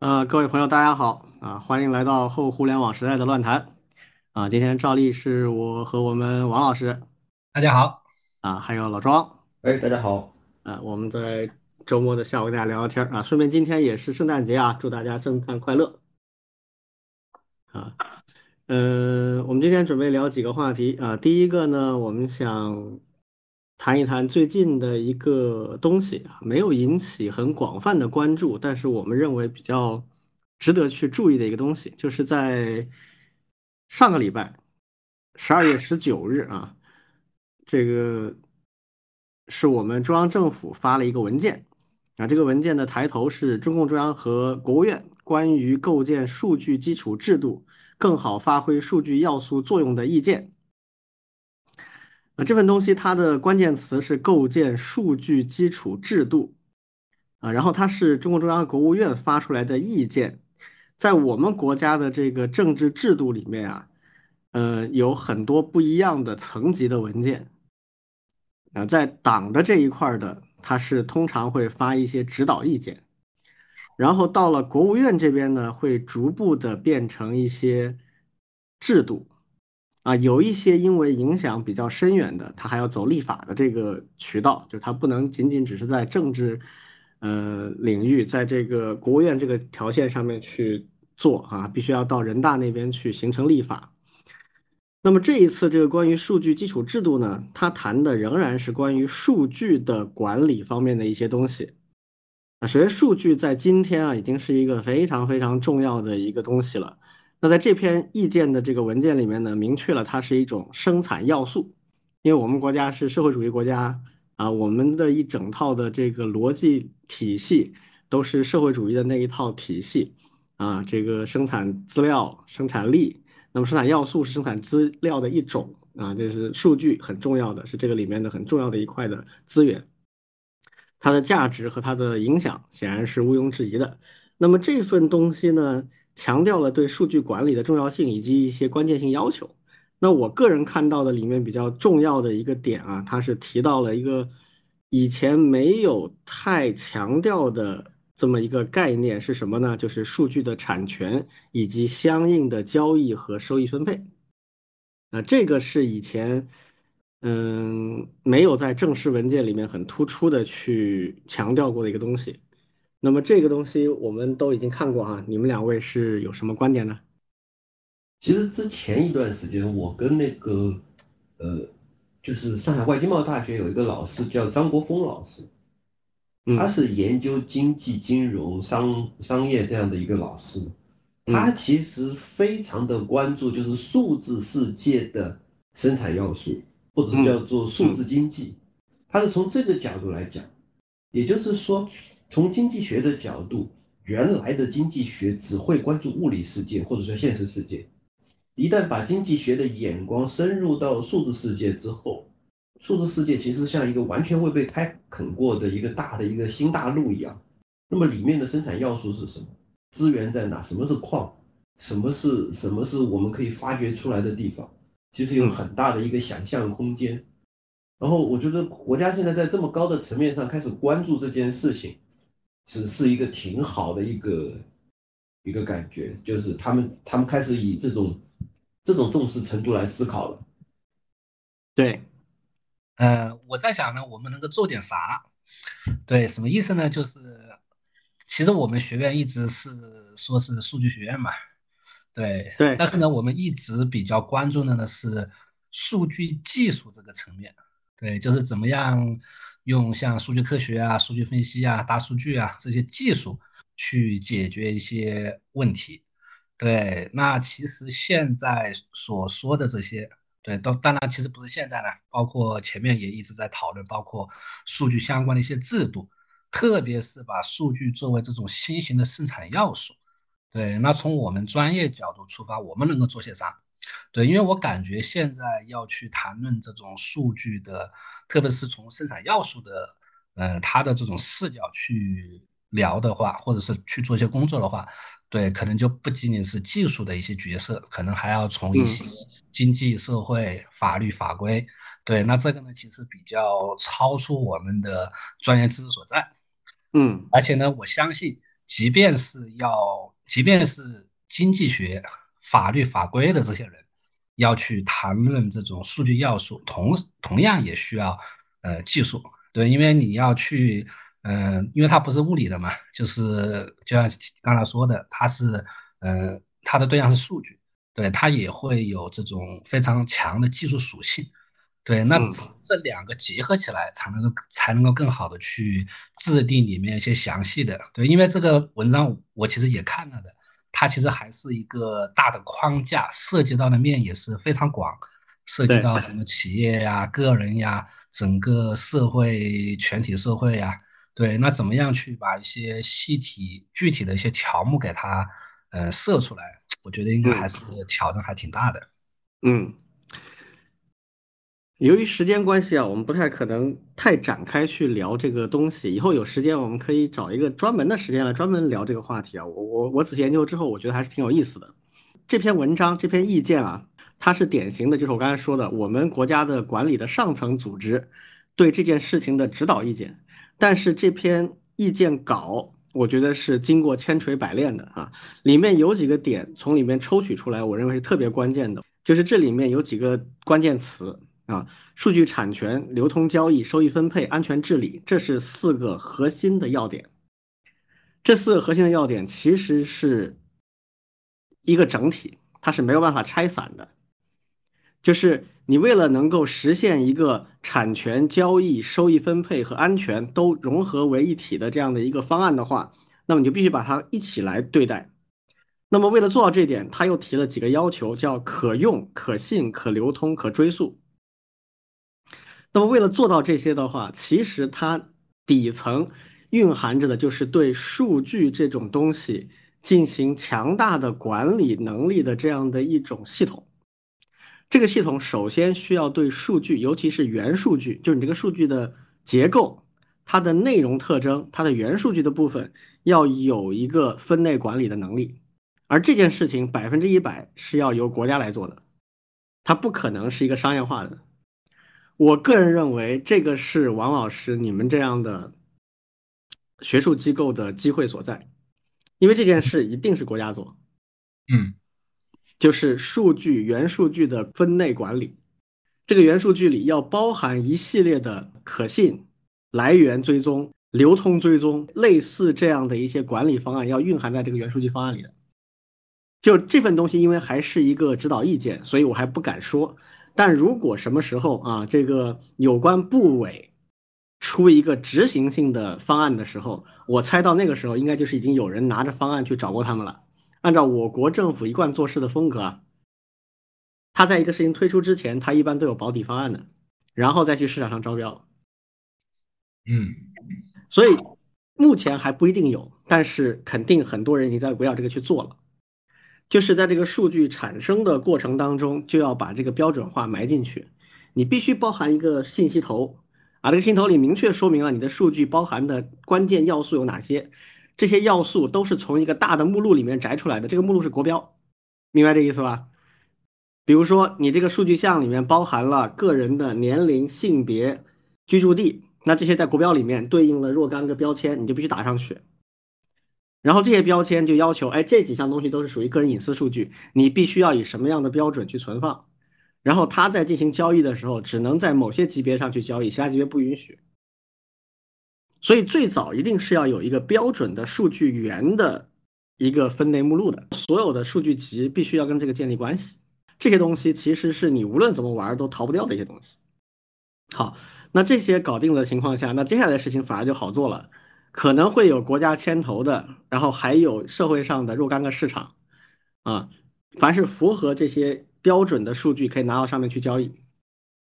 呃，各位朋友，大家好啊！欢迎来到后互联网时代的乱谈啊！今天照例是我和我们王老师大家好，啊，还有老庄哎，大家好，啊，我们在周末的下午跟大家聊聊天啊，顺便今天也是圣诞节啊，祝大家圣诞快乐啊！嗯、我们今天准备聊几个话题啊，第一个呢，我们想谈一谈最近的一个东西啊，没有引起很广泛的关注，但是我们认为比较值得去注意的一个东西，就是在上个礼拜，十二月十九日啊，这个是我们中央政府发了一个文件啊，这个文件的抬头是中共中央和国务院关于构建数据基础制度，更好发挥数据要素作用的意见。呃，这份东西它的关键词是构建数据基础制度啊，然后它是中共中央国务院发出来的意见，在我们国家的这个政治制度里面啊，呃，有很多不一样的层级的文件啊，在党的这一块的，它是通常会发一些指导意见，然后到了国务院这边呢，会逐步的变成一些制度。啊，有一些因为影响比较深远的，它还要走立法的这个渠道，就它不能仅仅只是在政治呃领域，在这个国务院这个条线上面去做啊，必须要到人大那边去形成立法。那么这一次这个关于数据基础制度呢，它谈的仍然是关于数据的管理方面的一些东西。啊，首先数据在今天啊，已经是一个非常非常重要的一个东西了。那在这篇意见的这个文件里面呢，明确了它是一种生产要素，因为我们国家是社会主义国家啊，我们的一整套的这个逻辑体系都是社会主义的那一套体系啊，这个生产资料、生产力，那么生产要素是生产资料的一种啊，这是数据很重要的，是这个里面的很重要的一块的资源，它的价值和它的影响显然是毋庸置疑的。那么这份东西呢？强调了对数据管理的重要性以及一些关键性要求。那我个人看到的里面比较重要的一个点啊，它是提到了一个以前没有太强调的这么一个概念是什么呢？就是数据的产权以及相应的交易和收益分配。啊，这个是以前嗯没有在正式文件里面很突出的去强调过的一个东西。那么这个东西我们都已经看过啊，你们两位是有什么观点呢？其实之前一段时间，我跟那个呃，就是上海外经贸大学有一个老师叫张国峰老师，他嗯是研究经济、金融、商商业这样的一个老师，他嗯其实非常的关注就是数字世界的生产要素，或者是叫嗯做数字经济，他是从这个角度来讲，也就是说，从经济学的角度，原来的经济学只会关注物理世界或者说现实世界，一旦把经济学的眼光深入到数字世界之后，数字世界其实像一个完全未被开垦过的一个大的一个新大陆一样。那么里面的生产要素是什么？资源在哪？什么是矿？什么是什么是我们可以发掘出来的地方？其实有很大的一个想象空间。然后我觉得国家现在在这么高的层面上开始关注这件事情，是是一个挺好的一个一个感觉，就是他们他们开始以这种这种重视程度来思考了。对，呃，我在想呢，我们能够做点啥？对，什么意思呢？就是其实我们学院一直是说是数据学院嘛，对，对但是呢，我们一直比较关注的呢是数据技术这个层面，对，就是怎么样用像数据科学啊、数据分析啊、大数据啊这些技术去解决一些问题。对，那其实现在所说的这些，对，都当然其实不是现在呢，包括前面也一直在讨论，包括数据相关的一些制度，特别是把数据作为这种新型的生产要素。对，那从我们专业角度出发，我们能够做些啥？对，因为我感觉现在要去谈论这种数据的，特别是从生产要素的，呃，它的这种视角去聊的话，或者是去做一些工作的话，对，可能就不仅仅是技术的一些角色，可能还要从一些嗯。经济社会、法律法规，对，那这个呢，其实比较超出我们的专业知识所在。嗯。而且呢，我相信即便是要，即便是经济学、法律法规的这些人要去谈论这种数据要素，同同样也需要呃技术，对，因为你要去，嗯，因为它不是物理的嘛，就是就像刚才说的，它是，呃，它的对象是数据，对，它也会有这种非常强的技术属性。对，那这两个结合起来，才能够才能够更好的去制定里面一些详细的。对，因为这个文章我其实也看了的，它其实还是一个大的框架，涉及到的面也是非常广，涉及到什么企业呀、个人呀、整个社会全体社会呀。对，那怎么样去把一些细体具体的一些条目给它呃设出来？我觉得应该还是挑战还挺大的。嗯。由于时间关系啊，我们不太可能太展开去聊这个东西。以后有时间，我们可以找一个专门的时间来专门聊这个话题啊。我我我仔细研究之后，我觉得还是挺有意思的。这篇文章这篇意见啊，它是典型的，就是我刚才说的，我们国家的管理的上层组织对这件事情的指导意见。但是这篇意见稿，我觉得是经过千锤百炼的啊。里面有几个点从里面抽取出来，我认为是特别关键的，就是这里面有几个关键词。啊，数据产权、流通交易、收益分配、安全治理，这是四个核心的要点。这四个核心的要点其实是一个整体，它是没有办法拆散的。就是你为了能够实现一个产权交易、收益分配和安全都融合为一体的这样的一个方案的话，那么你就必须把它一起来对待。那么为了做到这点，他又提了几个要求，叫可用、可信、可流通、可追溯。那么，为了做到这些的话，其实它底层蕴含着的就是对数据这种东西进行强大的管理能力的这样的一种系统。这个系统首先需要对数据，尤其是元数据，就是你这个数据的结构、它的内容特征、它的元数据的部分，要有一个分类管理的能力。而这件事情百分之一百是要由国家来做的，它不可能是一个商业化的。我个人认为，这个是王老师你们这样的学术机构的机会所在，因为这件事一定是国家做。嗯，就是数据元数据的分类管理，这个元数据里要包含一系列的可信、来源追踪、流通追踪，类似这样的一些管理方案，要蕴含在这个元数据方案里的。就这份东西，因为还是一个指导意见，所以我还不敢说。但如果什么时候啊，这个有关部委出一个执行性的方案的时候，我猜到那个时候应该就是已经有人拿着方案去找过他们了。按照我国政府一贯做事的风格啊，他在一个事情推出之前，他一般都有保底方案的，然后再去市场上招标。嗯，所以目前还不一定有，但是肯定很多人已经在围绕这个去做了。就是在这个数据产生的过程当中，就要把这个标准化埋进去。你必须包含一个信息头啊，这个信息头里明确说明了你的数据包含的关键要素有哪些。这些要素都是从一个大的目录里面摘出来的，这个目录是国标，明白这意思吧？比如说你这个数据项里面包含了个人的年龄、性别、居住地，那这些在国标里面对应了若干个标签，你就必须打上去。然后这些标签就要求，哎，这几项东西都是属于个人隐私数据，你必须要以什么样的标准去存放？然后他在进行交易的时候，只能在某些级别上去交易，其他级别不允许。所以最早一定是要有一个标准的数据源的一个分类目录的，所有的数据集必须要跟这个建立关系。这些东西其实是你无论怎么玩都逃不掉的一些东西。好，那这些搞定的情况下，那接下来的事情反而就好做了。可能会有国家牵头的，然后还有社会上的若干个市场，啊，凡是符合这些标准的数据可以拿到上面去交易。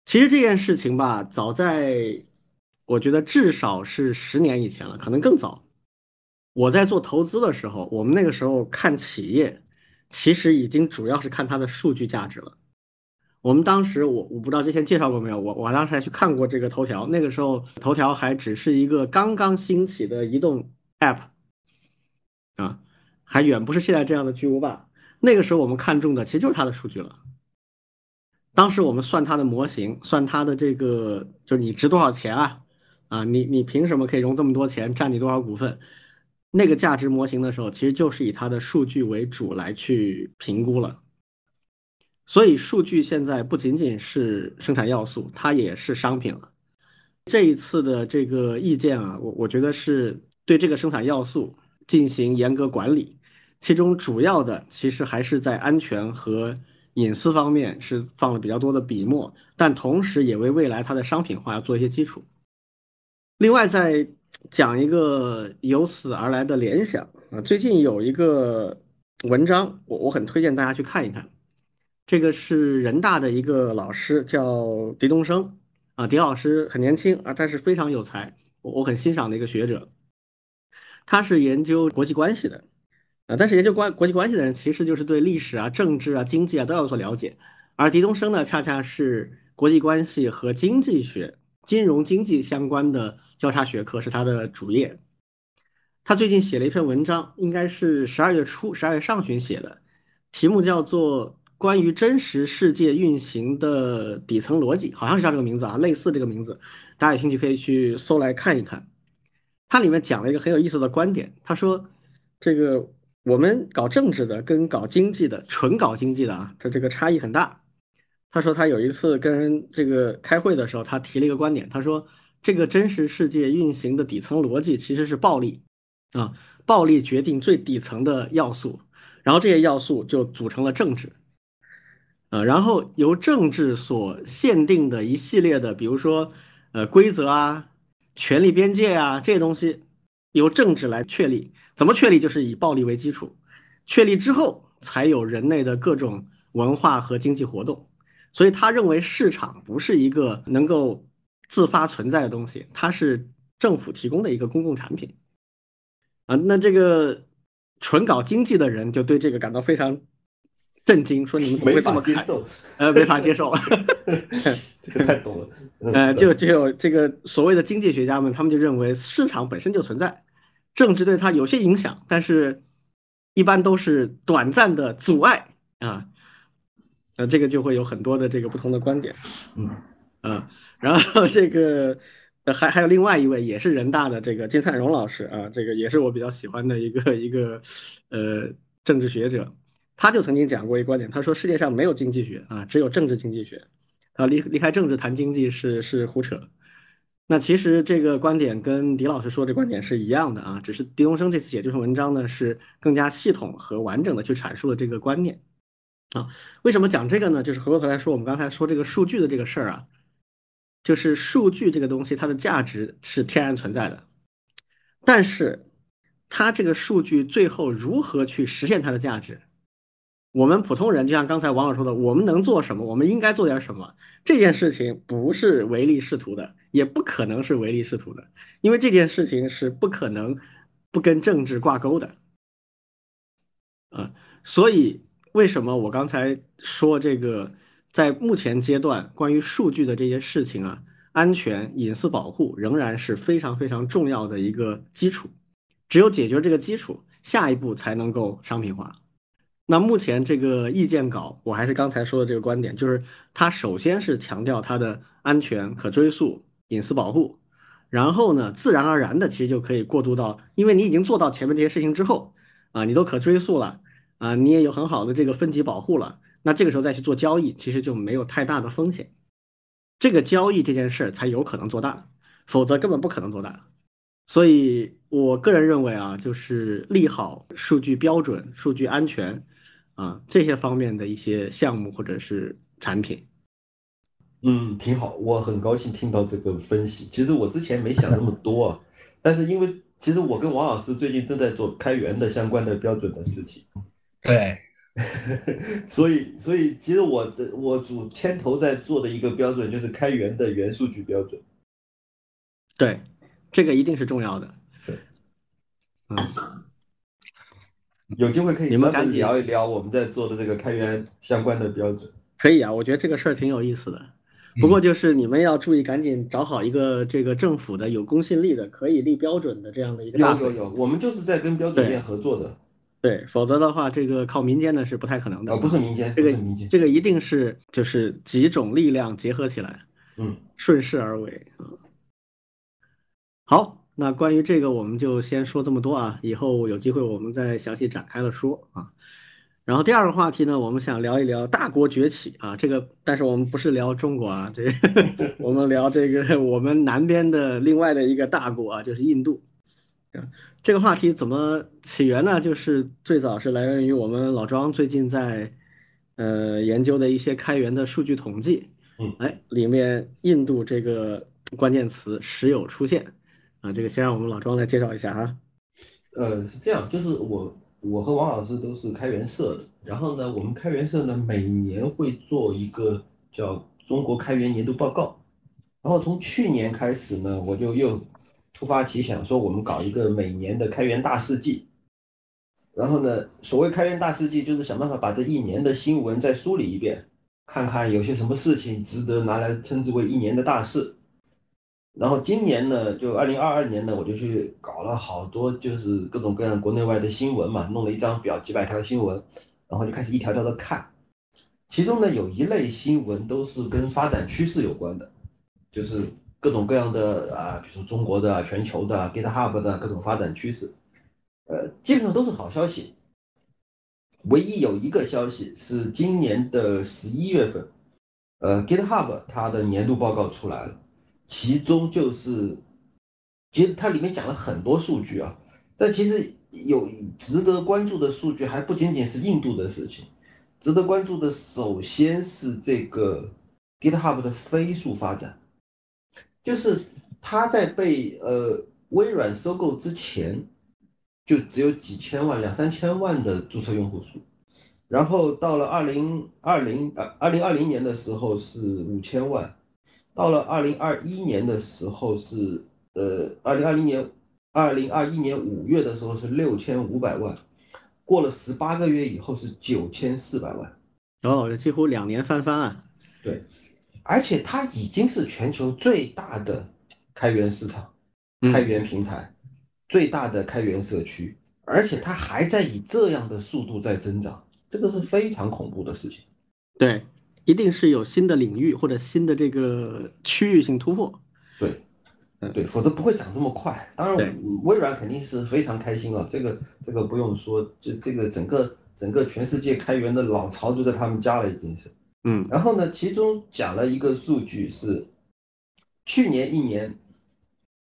其实这件事情吧，早在我觉得至少是十年以前了，可能更早。我在做投资的时候，我们那个时候看企业，其实已经主要是看它的数据价值了。我们当时，我我不知道之前介绍过没有，我我当时还去看过这个头条，那个时候头条还只是一个刚刚兴起的移动 App，啊，还远不是现在这样的巨无霸。那个时候我们看中的其实就是它的数据了。当时我们算它的模型，算它的这个就是你值多少钱啊？啊，你你凭什么可以融这么多钱，占你多少股份？那个价值模型的时候，其实就是以它的数据为主来去评估了。所以数据现在不仅仅是生产要素，它也是商品了。这一次的这个意见啊，我我觉得是对这个生产要素进行严格管理，其中主要的其实还是在安全和隐私方面是放了比较多的笔墨，但同时也为未来它的商品化要做一些基础。另外，再讲一个由此而来的联想啊，最近有一个文章，我我很推荐大家去看一看。这个是人大的一个老师，叫狄东升啊，狄老师很年轻啊，但是非常有才，我我很欣赏的一个学者。他是研究国际关系的啊，但是研究关国际关系的人，其实就是对历史啊、政治啊、经济啊都有所了解。而狄东升呢，恰恰是国际关系和经济学、金融经济相关的交叉学科是他的主业。他最近写了一篇文章，应该是十二月初、十二月上旬写的，题目叫做。关于真实世界运行的底层逻辑，好像是叫这个名字啊，类似这个名字，大家有兴趣可以去搜来看一看。它里面讲了一个很有意思的观点，他说，这个我们搞政治的跟搞经济的，纯搞经济的啊，这这个差异很大。他说他有一次跟这个开会的时候，他提了一个观点，他说这个真实世界运行的底层逻辑其实是暴力啊，暴力决定最底层的要素，然后这些要素就组成了政治。呃，然后由政治所限定的一系列的，比如说，呃，规则啊、权力边界啊这些东西，由政治来确立。怎么确立？就是以暴力为基础，确立之后才有人类的各种文化和经济活动。所以他认为市场不是一个能够自发存在的东西，它是政府提供的一个公共产品。啊，那这个纯搞经济的人就对这个感到非常。震惊，说你们没法接受，呃，没法接受，这个太懂了。呃，就就有这个所谓的经济学家们，他们就认为市场本身就存在，政治对它有些影响，但是一般都是短暂的阻碍啊。呃，这个就会有很多的这个不同的观点。嗯，啊，然后这个还还有另外一位也是人大的这个金灿荣老师啊，这个也是我比较喜欢的一个一个呃政治学者。他就曾经讲过一个观点，他说世界上没有经济学啊，只有政治经济学。啊，离离开政治谈经济是是胡扯。那其实这个观点跟狄老师说的观点是一样的啊，只是狄东升这次写这篇文章呢，是更加系统和完整的去阐述了这个观念。啊，为什么讲这个呢？就是回过头来说，我们刚才说这个数据的这个事儿啊，就是数据这个东西它的价值是天然存在的，但是它这个数据最后如何去实现它的价值？我们普通人就像刚才王老师说的，我们能做什么？我们应该做点什么？这件事情不是唯利是图的，也不可能是唯利是图的，因为这件事情是不可能不跟政治挂钩的。啊，所以为什么我刚才说这个，在目前阶段关于数据的这些事情啊，安全、隐私保护仍然是非常非常重要的一个基础。只有解决这个基础，下一步才能够商品化。那目前这个意见稿，我还是刚才说的这个观点，就是它首先是强调它的安全、可追溯、隐私保护，然后呢，自然而然的其实就可以过渡到，因为你已经做到前面这些事情之后，啊，你都可追溯了，啊，你也有很好的这个分级保护了，那这个时候再去做交易，其实就没有太大的风险，这个交易这件事儿才有可能做大，否则根本不可能做大。所以我个人认为啊，就是利好数据标准、数据安全。啊，这些方面的一些项目或者是产品，嗯，挺好，我很高兴听到这个分析。其实我之前没想那么多，啊，但是因为其实我跟王老师最近正在做开源的相关的标准的事情，对，所以所以其实我这我主牵头在做的一个标准就是开源的元数据标准，对，这个一定是重要的，是，嗯。有机会可以专门聊一聊我们在做的这个开源相关的标准。可以啊，我觉得这个事儿挺有意思的。不过就是你们要注意，赶紧找好一个这个政府的有公信力的、可以立标准的这样的一个。有有有，我们就是在跟标准院合作的。对，否则的话，这个靠民间的是不太可能的。哦，不是民间，这个民间，这个一定是就是几种力量结合起来，嗯，顺势而为。好。那关于这个我们就先说这么多啊，以后有机会我们再详细展开了说啊。然后第二个话题呢，我们想聊一聊大国崛起啊，这个但是我们不是聊中国啊，这 我们聊这个我们南边的另外的一个大国啊，就是印度。这个话题怎么起源呢？就是最早是来源于我们老庄最近在呃研究的一些开源的数据统计，嗯，哎，里面印度这个关键词时有出现啊，这个先让我们老庄来介绍一下啊。呃，是这样，就是我。我和王老师都是开源社的，然后呢，我们开源社呢每年会做一个叫中国开源年度报告，然后从去年开始呢，我就又突发奇想说，我们搞一个每年的开源大事记，然后呢，所谓开源大事记就是想办法把这一年的新闻再梳理一遍，看看有些什么事情值得拿来称之为一年的大事。然后今年呢，就二零二二年呢，我就去搞了好多，就是各种各样国内外的新闻嘛，弄了一张表，几百条新闻，然后就开始一条条的看。其中呢，有一类新闻都是跟发展趋势有关的，就是各种各样的啊，比如说中国的、全球的、GitHub 的各种发展趋势，呃，基本上都是好消息。唯一有一个消息是今年的十一月份，呃，GitHub 它的年度报告出来了。其中就是，其实它里面讲了很多数据啊，但其实有值得关注的数据还不仅仅是印度的事情，值得关注的首先是这个 GitHub 的飞速发展，就是它在被呃微软收购之前，就只有几千万、两三千万的注册用户数，然后到了二零二零呃二零二零年的时候是五千万。到了二零二一年的时候是，呃，二零二零年，二零二一年五月的时候是六千五百万，过了十八个月以后是九千四百万，哦，这几乎两年翻番啊！对，而且它已经是全球最大的开源市场、开源平台、最大的开源社区，而且它还在以这样的速度在增长，这个是非常恐怖的事情。对。一定是有新的领域或者新的这个区域性突破，对，对，否则不会涨这么快。当然，微软肯定是非常开心了，这个这个不用说，这这个整个整个全世界开源的老巢就在他们家了，已经是。嗯，然后呢，其中讲了一个数据是，去年一年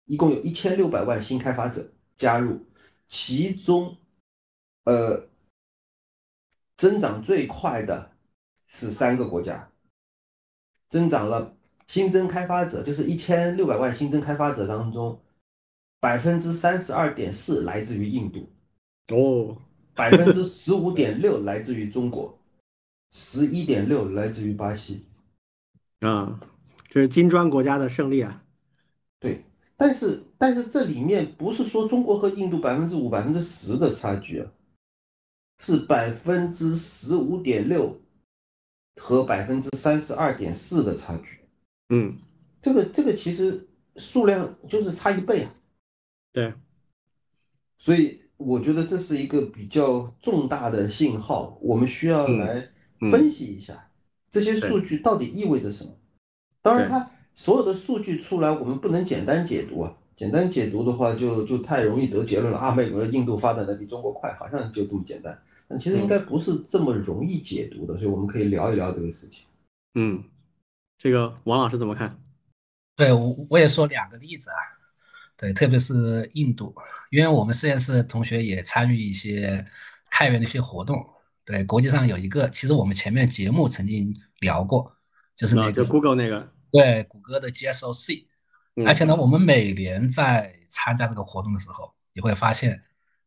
一共有一千六百万新开发者加入，其中，呃，增长最快的。是三个国家增长了新增开发者，就是一千六百万新增开发者当中，百分之三十二点四来自于印度，哦，百分之十五点六来自于中国，十一点六来自于巴西，啊，这是金砖国家的胜利啊！对，但是但是这里面不是说中国和印度百分之五、百分之十的差距啊，是百分之十五点六。和百分之三十二点四的差距，嗯，这个这个其实数量就是差一倍啊，对，所以我觉得这是一个比较重大的信号，我们需要来分析一下这些数据到底意味着什么。当然，它所有的数据出来，我们不能简单解读啊。简单解读的话，就就太容易得结论了啊！美国、印度发展的比中国快，好像就这么简单。但其实应该不是这么容易解读的，所以我们可以聊一聊这个事情。嗯，这个王老师怎么看？对我我也说两个例子啊。对，特别是印度，因为我们实验室同学也参与一些开源的一些活动。对，国际上有一个，其实我们前面节目曾经聊过，就是那个 Google 那个，对，谷歌的 GSOC。而且呢，我们每年在参加这个活动的时候，你会发现，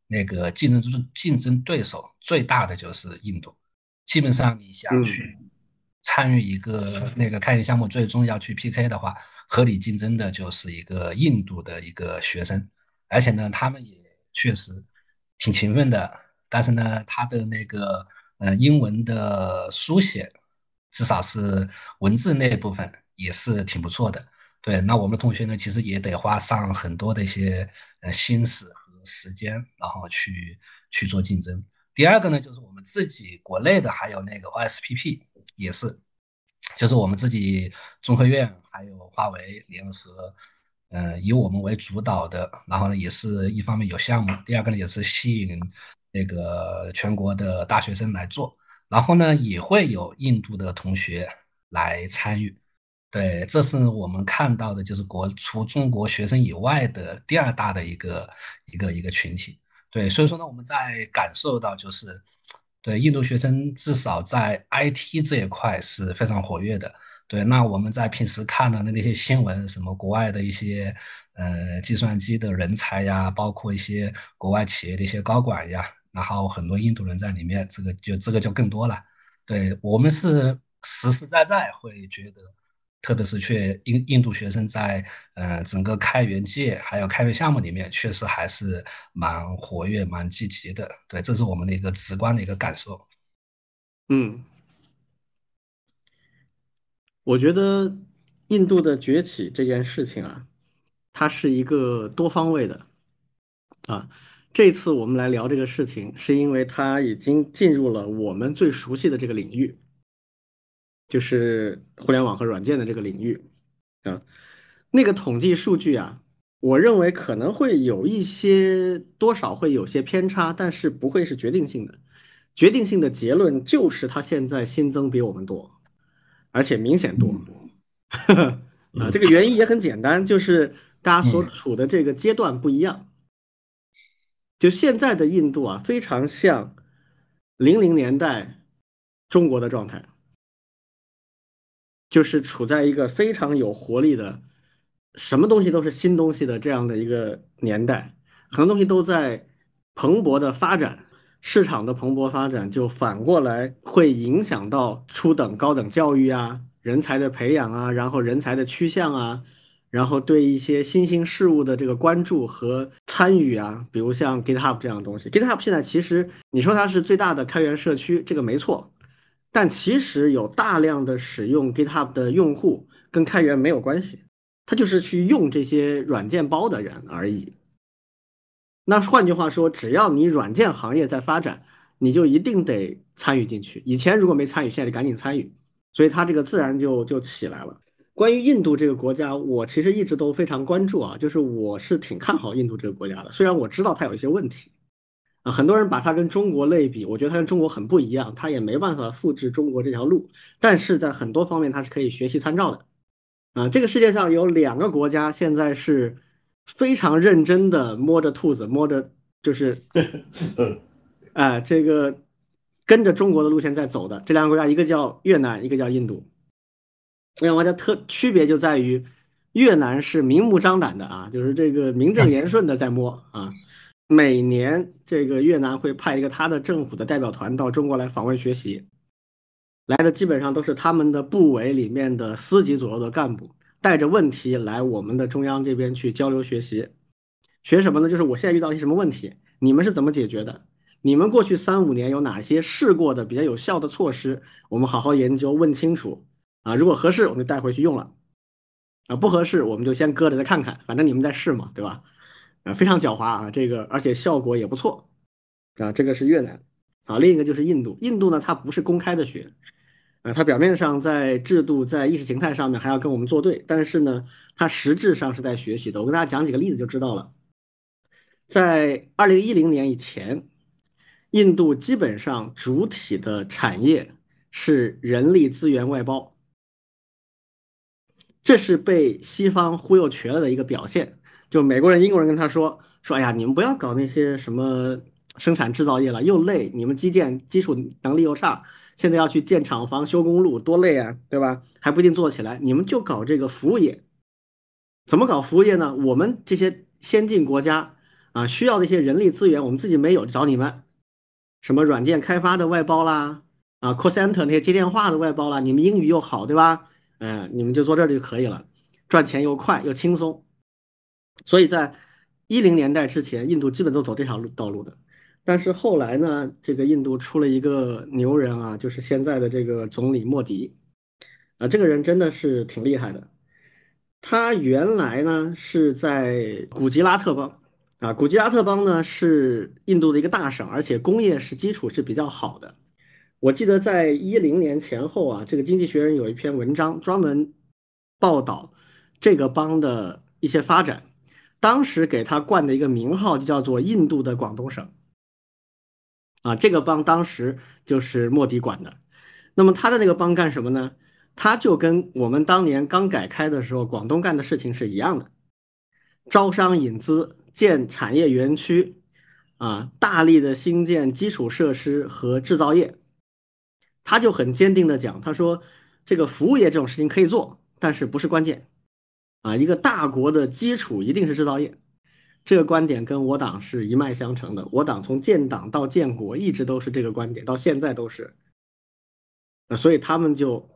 那个竞争就是竞争对手最大的就是印度。基本上你想去参与一个那个开源项目，最终要去 PK 的话，和你竞争的就是一个印度的一个学生。而且呢，他们也确实挺勤奋的。但是呢，他的那个呃英文的书写，至少是文字那部分也是挺不错的。对，那我们同学呢，其实也得花上很多的一些呃心思和时间，然后去去做竞争。第二个呢，就是我们自己国内的，还有那个 OSPP 也是，就是我们自己中科院还有华为联合呃，以我们为主导的，然后呢，也是一方面有项目，第二个呢，也是吸引那个全国的大学生来做，然后呢，也会有印度的同学来参与。对，这是我们看到的，就是国除中国学生以外的第二大的一个一个一个群体。对，所以说呢，我们在感受到就是，对印度学生至少在 IT 这一块是非常活跃的。对，那我们在平时看到的那些新闻，什么国外的一些呃计算机的人才呀，包括一些国外企业的一些高管呀，然后很多印度人在里面，这个就这个就更多了。对我们是实实在在会觉得。特别是去印印度学生在呃整个开源界还有开源项目里面，确实还是蛮活跃、蛮积极的。对，这是我们的一个直观的一个感受。嗯，我觉得印度的崛起这件事情啊，它是一个多方位的啊。这次我们来聊这个事情，是因为它已经进入了我们最熟悉的这个领域。就是互联网和软件的这个领域啊，那个统计数据啊，我认为可能会有一些多少会有些偏差，但是不会是决定性的。决定性的结论就是它现在新增比我们多，而且明显多。啊，这个原因也很简单，就是大家所处的这个阶段不一样。就现在的印度啊，非常像零零年代中国的状态。就是处在一个非常有活力的，什么东西都是新东西的这样的一个年代，很多东西都在蓬勃的发展，市场的蓬勃发展就反过来会影响到初等、高等教育啊，人才的培养啊，然后人才的趋向啊，然后对一些新兴事物的这个关注和参与啊，比如像 GitHub 这样的东西，GitHub 现在其实你说它是最大的开源社区，这个没错。但其实有大量的使用 GitHub 的用户跟开源没有关系，他就是去用这些软件包的人而已。那换句话说，只要你软件行业在发展，你就一定得参与进去。以前如果没参与，现在就赶紧参与，所以它这个自然就就起来了。关于印度这个国家，我其实一直都非常关注啊，就是我是挺看好印度这个国家的，虽然我知道它有一些问题。很多人把它跟中国类比，我觉得它跟中国很不一样，它也没办法复制中国这条路，但是在很多方面它是可以学习参照的。啊，这个世界上有两个国家现在是非常认真的摸着兔子摸着，就是，哎，这个跟着中国的路线在走的这两个国家，一个叫越南，一个叫印度。两个国家特区别就在于，越南是明目张胆的啊，就是这个名正言顺的在摸啊。每年，这个越南会派一个他的政府的代表团到中国来访问学习，来的基本上都是他们的部委里面的司级左右的干部，带着问题来我们的中央这边去交流学习。学什么呢？就是我现在遇到一些什么问题，你们是怎么解决的？你们过去三五年有哪些试过的比较有效的措施？我们好好研究，问清楚啊。如果合适，我们就带回去用了；啊，不合适，我们就先搁着再看看，反正你们在试嘛，对吧？啊，非常狡猾啊，这个而且效果也不错啊。这个是越南啊，另一个就是印度。印度呢，它不是公开的学啊，它表面上在制度、在意识形态上面还要跟我们作对，但是呢，它实质上是在学习的。我跟大家讲几个例子就知道了。在二零一零年以前，印度基本上主体的产业是人力资源外包，这是被西方忽悠瘸了的一个表现。就美国人、英国人跟他说说，哎呀，你们不要搞那些什么生产制造业了，又累，你们基建基础能力又差，现在要去建厂房、修公路，多累啊，对吧？还不一定做起来。你们就搞这个服务业，怎么搞服务业呢？我们这些先进国家啊，需要的一些人力资源，我们自己没有，找你们。什么软件开发的外包啦，啊，call center 那些接电话的外包啦，你们英语又好，对吧？嗯，你们就坐这儿就可以了，赚钱又快又轻松。所以在一零年代之前，印度基本都走这条路道路的。但是后来呢，这个印度出了一个牛人啊，就是现在的这个总理莫迪啊，这个人真的是挺厉害的。他原来呢是在古吉拉特邦啊，古吉拉特邦呢是印度的一个大省，而且工业是基础是比较好的。我记得在一零年前后啊，这个《经济学人》有一篇文章专门报道这个邦的。一些发展，当时给他冠的一个名号就叫做印度的广东省。啊，这个邦当时就是莫迪管的。那么他的那个邦干什么呢？他就跟我们当年刚改开的时候广东干的事情是一样的，招商引资、建产业园区，啊，大力的兴建基础设施和制造业。他就很坚定的讲，他说这个服务业这种事情可以做，但是不是关键。啊，一个大国的基础一定是制造业。这个观点跟我党是一脉相承的。我党从建党到建国一直都是这个观点，到现在都是。呃，所以他们就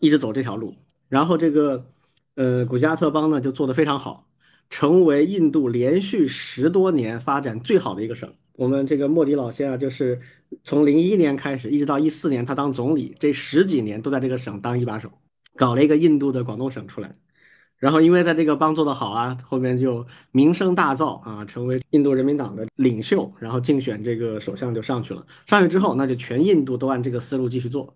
一直走这条路。然后这个呃古吉拉特邦呢就做得非常好，成为印度连续十多年发展最好的一个省。我们这个莫迪老先啊，就是从零一年开始，一直到一四年他当总理，这十几年都在这个省当一把手，搞了一个印度的广东省出来。然后因为在这个邦做得好啊，后面就名声大噪啊，成为印度人民党的领袖，然后竞选这个首相就上去了。上去之后，那就全印度都按这个思路继续做。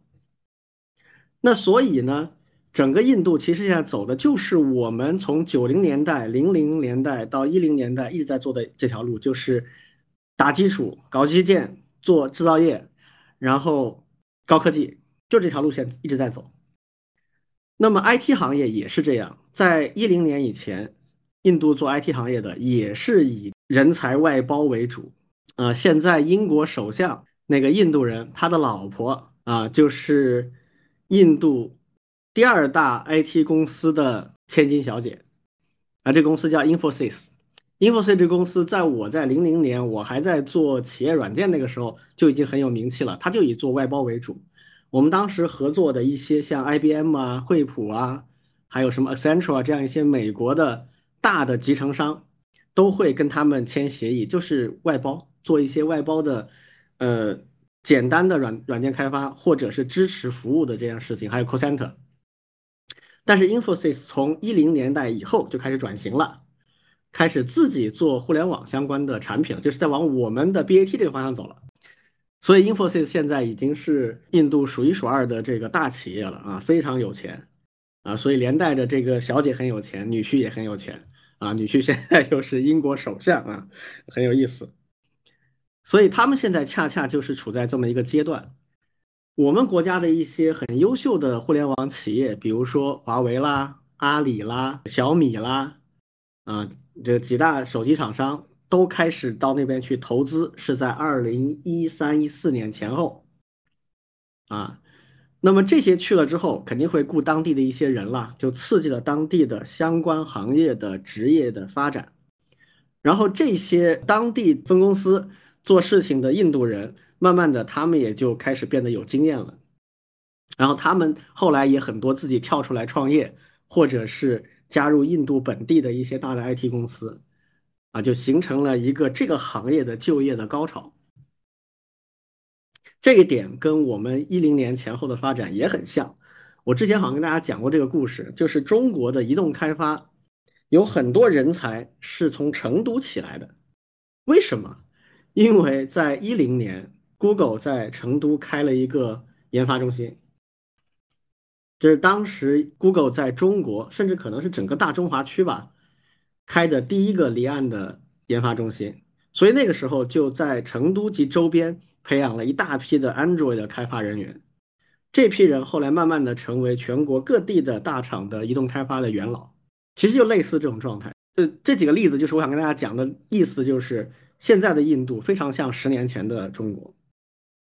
那所以呢，整个印度其实现在走的就是我们从九零年代、零零年代到一零年代一直在做的这条路，就是打基础、搞基建、做制造业，然后高科技，就这条路线一直在走。那么 IT 行业也是这样。在一零年以前，印度做 IT 行业的也是以人才外包为主，啊，现在英国首相那个印度人，他的老婆啊，就是印度第二大 IT 公司的千金小姐，啊，这公司叫 Infosys，Infosys 这公司在我在零零年我还在做企业软件那个时候就已经很有名气了，它就以做外包为主，我们当时合作的一些像 IBM 啊、惠普啊。还有什么 Accenture 啊，这样一些美国的大的集成商，都会跟他们签协议，就是外包做一些外包的，呃，简单的软软件开发或者是支持服务的这样事情。还有 Center，但是 Infosys 从一零年代以后就开始转型了，开始自己做互联网相关的产品，就是在往我们的 BAT 这个方向走了。所以 Infosys 现在已经是印度数一数二的这个大企业了啊，非常有钱。啊，所以连带着这个小姐很有钱，女婿也很有钱啊，女婿现在又是英国首相啊，很有意思。所以他们现在恰恰就是处在这么一个阶段。我们国家的一些很优秀的互联网企业，比如说华为啦、阿里啦、小米啦，啊，这几大手机厂商都开始到那边去投资，是在二零一三一四年前后，啊。那么这些去了之后，肯定会雇当地的一些人啦，就刺激了当地的相关行业的职业的发展。然后这些当地分公司做事情的印度人，慢慢的他们也就开始变得有经验了。然后他们后来也很多自己跳出来创业，或者是加入印度本地的一些大的 IT 公司，啊，就形成了一个这个行业的就业的高潮。这一点跟我们一零年前后的发展也很像。我之前好像跟大家讲过这个故事，就是中国的移动开发有很多人才是从成都起来的。为什么？因为在一零年，Google 在成都开了一个研发中心，就是当时 Google 在中国，甚至可能是整个大中华区吧，开的第一个离岸的研发中心。所以那个时候就在成都及周边。培养了一大批的 Android 的开发人员，这批人后来慢慢的成为全国各地的大厂的移动开发的元老，其实就类似这种状态。呃，这几个例子就是我想跟大家讲的意思，就是现在的印度非常像十年前的中国。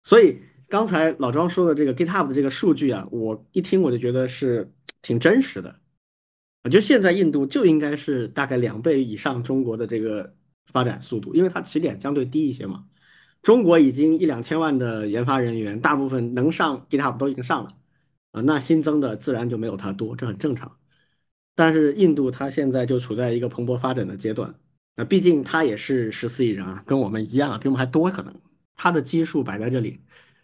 所以刚才老庄说的这个 GitHub 的这个数据啊，我一听我就觉得是挺真实的。我觉得现在印度就应该是大概两倍以上中国的这个发展速度，因为它起点相对低一些嘛。中国已经一两千万的研发人员，大部分能上 GitHub 都已经上了，啊，那新增的自然就没有它多，这很正常。但是印度它现在就处在一个蓬勃发展的阶段，那毕竟它也是十四亿人啊，跟我们一样啊，比我们还多可能。它的基数摆在这里，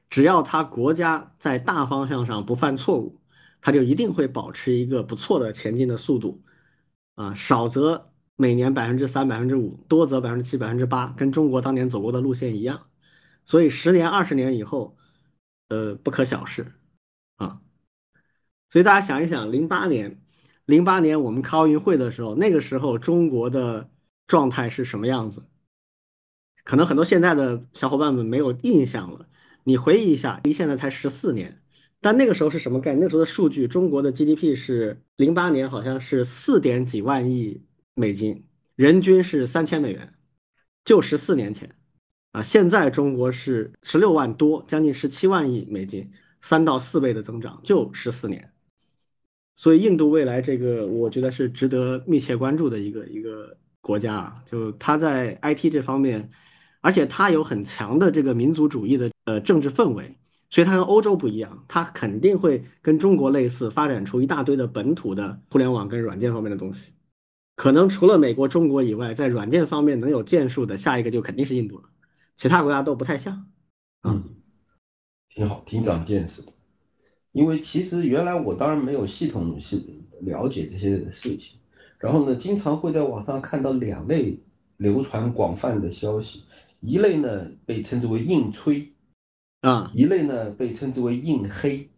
只要它国家在大方向上不犯错误，它就一定会保持一个不错的前进的速度，啊，少则每年百分之三、百分之五，多则百分之七、百分之八，跟中国当年走过的路线一样。所以十年、二十年以后，呃，不可小视，啊。所以大家想一想，零八年，零八年我们开奥运会的时候，那个时候中国的状态是什么样子？可能很多现在的小伙伴们没有印象了。你回忆一下，离现在才十四年，但那个时候是什么概念？那时候的数据，中国的 GDP 是零八年好像是四点几万亿美金，人均是三千美元，就十四年前啊。现在中国是十六万多，将近十七万亿美金，三到四倍的增长，就十四年。所以印度未来这个，我觉得是值得密切关注的一个一个国家啊，就它在 IT 这方面。而且它有很强的这个民族主义的呃政治氛围，所以它跟欧洲不一样，它肯定会跟中国类似，发展出一大堆的本土的互联网跟软件方面的东西。可能除了美国、中国以外，在软件方面能有建树的，下一个就肯定是印度了。其他国家都不太像。嗯，挺好，挺长见识的。因为其实原来我当然没有系统性了解这些事情，然后呢，经常会在网上看到两类流传广泛的消息。一类呢被称之为硬吹，啊，一类呢被称之为硬黑，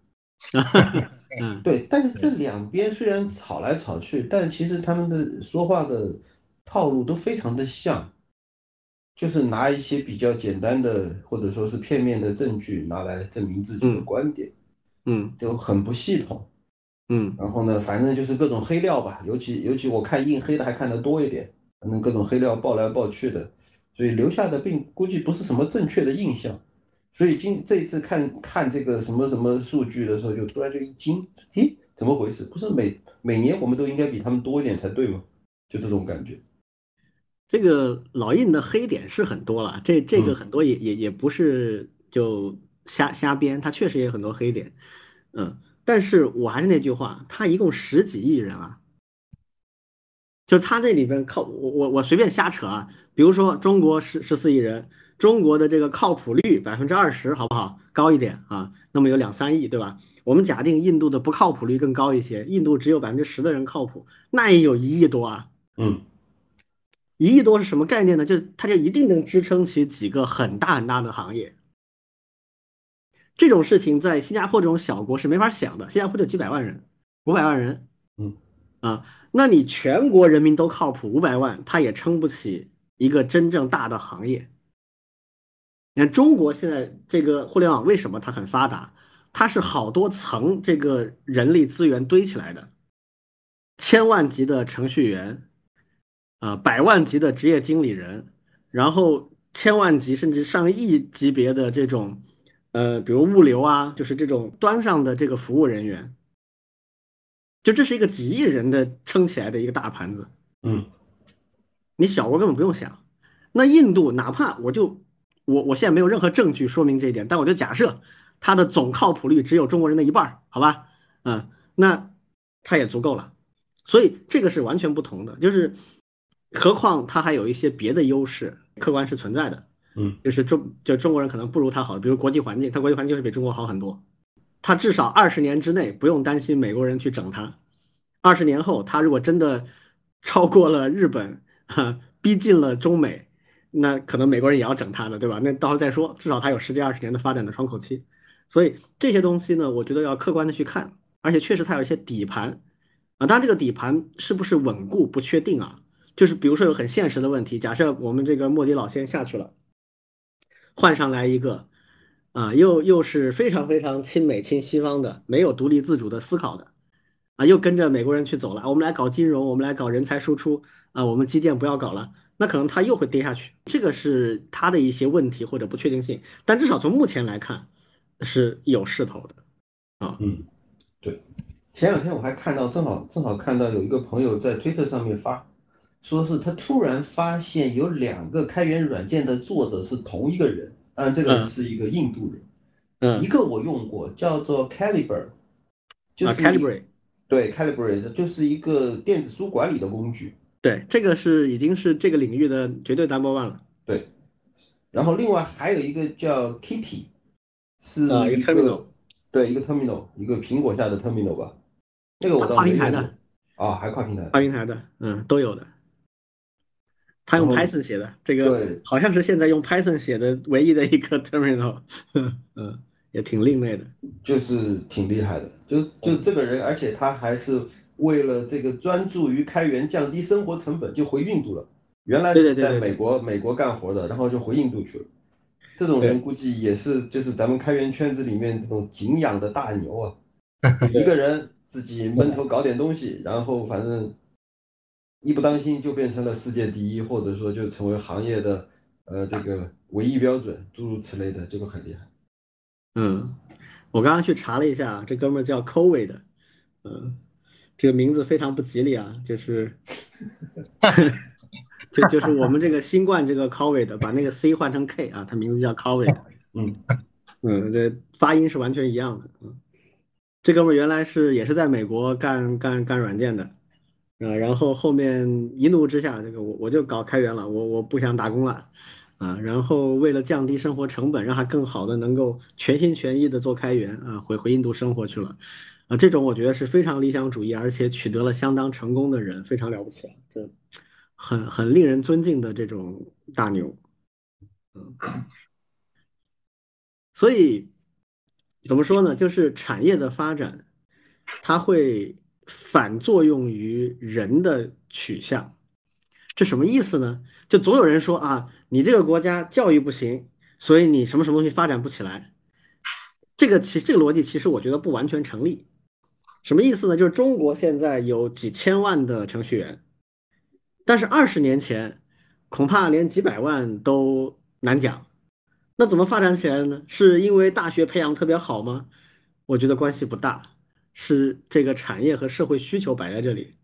嗯，对。但是这两边虽然吵来吵去，但其实他们的说话的套路都非常的像，就是拿一些比较简单的或者说是片面的证据拿来证明自己的观点，嗯，就很不系统，嗯，然后呢，反正就是各种黑料吧，尤其尤其我看硬黑的还看得多一点，反正各种黑料爆来爆去的。所以留下的并估计不是什么正确的印象，所以今这一次看看这个什么什么数据的时候，就突然就一惊，咦，怎么回事？不是每每年我们都应该比他们多一点才对吗？就这种感觉。这个老印的黑点是很多了，这这个很多也也也不是就瞎瞎编，他确实也有很多黑点，嗯，但是我还是那句话，他一共十几亿人啊。就是他这里边靠我我我随便瞎扯啊，比如说中国十十四亿人，中国的这个靠谱率百分之二十好不好？高一点啊，那么有两三亿对吧？我们假定印度的不靠谱率更高一些，印度只有百分之十的人靠谱，那也有一亿多啊。嗯，一亿多是什么概念呢？就它就一定能支撑起几个很大很大的行业。这种事情在新加坡这种小国是没法想的，新加坡就几百万人，五百万人。嗯。啊，那你全国人民都靠谱，五百万他也撑不起一个真正大的行业。你看中国现在这个互联网为什么它很发达？它是好多层这个人力资源堆起来的，千万级的程序员，啊，百万级的职业经理人，然后千万级甚至上亿级别的这种，呃，比如物流啊，就是这种端上的这个服务人员。就这是一个几亿人的撑起来的一个大盘子，嗯，你小国根本不用想。那印度哪怕我就我我现在没有任何证据说明这一点，但我就假设它的总靠谱率只有中国人的一半，好吧？嗯，那它也足够了。所以这个是完全不同的，就是何况它还有一些别的优势，客观是存在的。嗯，就是中就中国人可能不如它好，比如国际环境，它国际环境是比中国好很多。他至少二十年之内不用担心美国人去整他，二十年后他如果真的超过了日本，哈，逼近了中美，那可能美国人也要整他的，对吧？那到时候再说，至少他有十几二十年的发展的窗口期。所以这些东西呢，我觉得要客观的去看，而且确实它有一些底盘啊，当然这个底盘是不是稳固不确定啊。就是比如说有很现实的问题，假设我们这个莫迪老先下去了，换上来一个。啊，又又是非常非常亲美亲西方的，没有独立自主的思考的，啊，又跟着美国人去走了。我们来搞金融，我们来搞人才输出，啊，我们基建不要搞了，那可能它又会跌下去。这个是它的一些问题或者不确定性，但至少从目前来看是有势头的。啊，嗯，对。前两天我还看到，正好正好看到有一个朋友在推特上面发，说是他突然发现有两个开源软件的作者是同一个人。但，这个人是一个印度人。嗯，一个我用过，叫做 Calibre，就是 Calibre，对 Calibre，就是一个电子书管理的工具。对，这个是已经是这个领域的绝对 number one 了。对，然后另外还有一个叫 Kitty，是一个 terminal，对一个 terminal，一个苹果下的 terminal 吧。那个我倒跨平台的。啊，还跨平台，跨平台的，嗯，都有的。他用 Python 写的这个，对，好像是现在用 Python 写的唯一的一个 terminal，嗯，也挺另类的，就是挺厉害的，就就这个人，而且他还是为了这个专注于开源降低生活成本，就回印度了。原来是在美国美国干活的，然后就回印度去了。这种人估计也是就是咱们开源圈子里面这种敬仰的大牛啊，一个人自己闷头搞点东西，然后反正一不当心就变成了世界第一，或者说就成为行业的呃这个唯一标准，诸如此类的，这个很厉害。嗯，我刚刚去查了一下，这哥们儿叫 COVID，嗯，这个名字非常不吉利啊，就是，就就是我们这个新冠这个 COVID，把那个 C 换成 K 啊，他名字叫 COVID，嗯嗯，这发音是完全一样的，嗯，这哥们儿原来是也是在美国干干干软件的，啊，然后后面一怒之下，这个我我就搞开源了，我我不想打工了。啊，然后为了降低生活成本，让他更好的能够全心全意的做开源啊，回回印度生活去了，啊，这种我觉得是非常理想主义，而且取得了相当成功的人，非常了不起了，这很很令人尊敬的这种大牛，嗯，所以怎么说呢？就是产业的发展，它会反作用于人的取向。这什么意思呢？就总有人说啊，你这个国家教育不行，所以你什么什么东西发展不起来。这个其这个逻辑其实我觉得不完全成立。什么意思呢？就是中国现在有几千万的程序员，但是二十年前恐怕连几百万都难讲。那怎么发展起来的呢？是因为大学培养特别好吗？我觉得关系不大，是这个产业和社会需求摆在这里。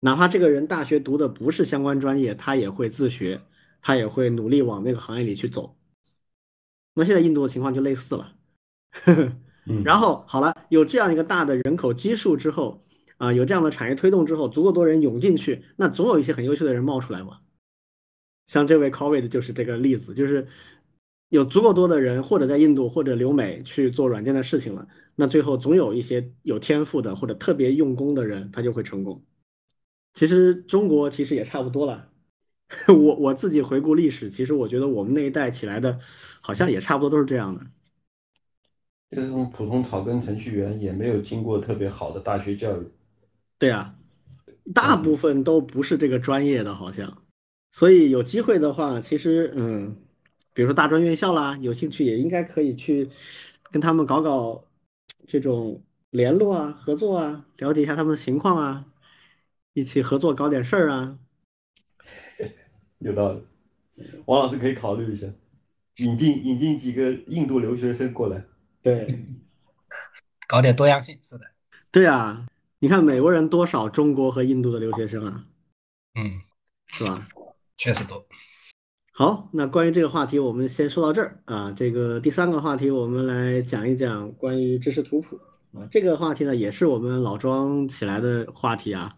哪怕这个人大学读的不是相关专业，他也会自学，他也会努力往那个行业里去走。那现在印度的情况就类似了，然后好了，有这样一个大的人口基数之后，啊，有这样的产业推动之后，足够多人涌进去，那总有一些很优秀的人冒出来嘛。像这位 COVID 就是这个例子，就是有足够多的人或者在印度或者留美去做软件的事情了，那最后总有一些有天赋的或者特别用功的人，他就会成功。其实中国其实也差不多了。我我自己回顾历史，其实我觉得我们那一代起来的，好像也差不多都是这样的。这种普通草根程序员也没有经过特别好的大学教育。对啊，大部分都不是这个专业的，好像。所以有机会的话，其实嗯，比如说大专院校啦，有兴趣也应该可以去跟他们搞搞这种联络啊、合作啊，了解一下他们的情况啊，一起合作搞点事儿啊。有道理，王老师可以考虑一下，引进引进几个印度留学生过来。对，搞点多样性，是的，对啊，你看美国人多少中国和印度的留学生啊，嗯，是吧？确实多。好，那关于这个话题，我们先说到这儿啊。这个第三个话题，我们来讲一讲关于知识图谱啊。这个话题呢，也是我们老庄起来的话题啊。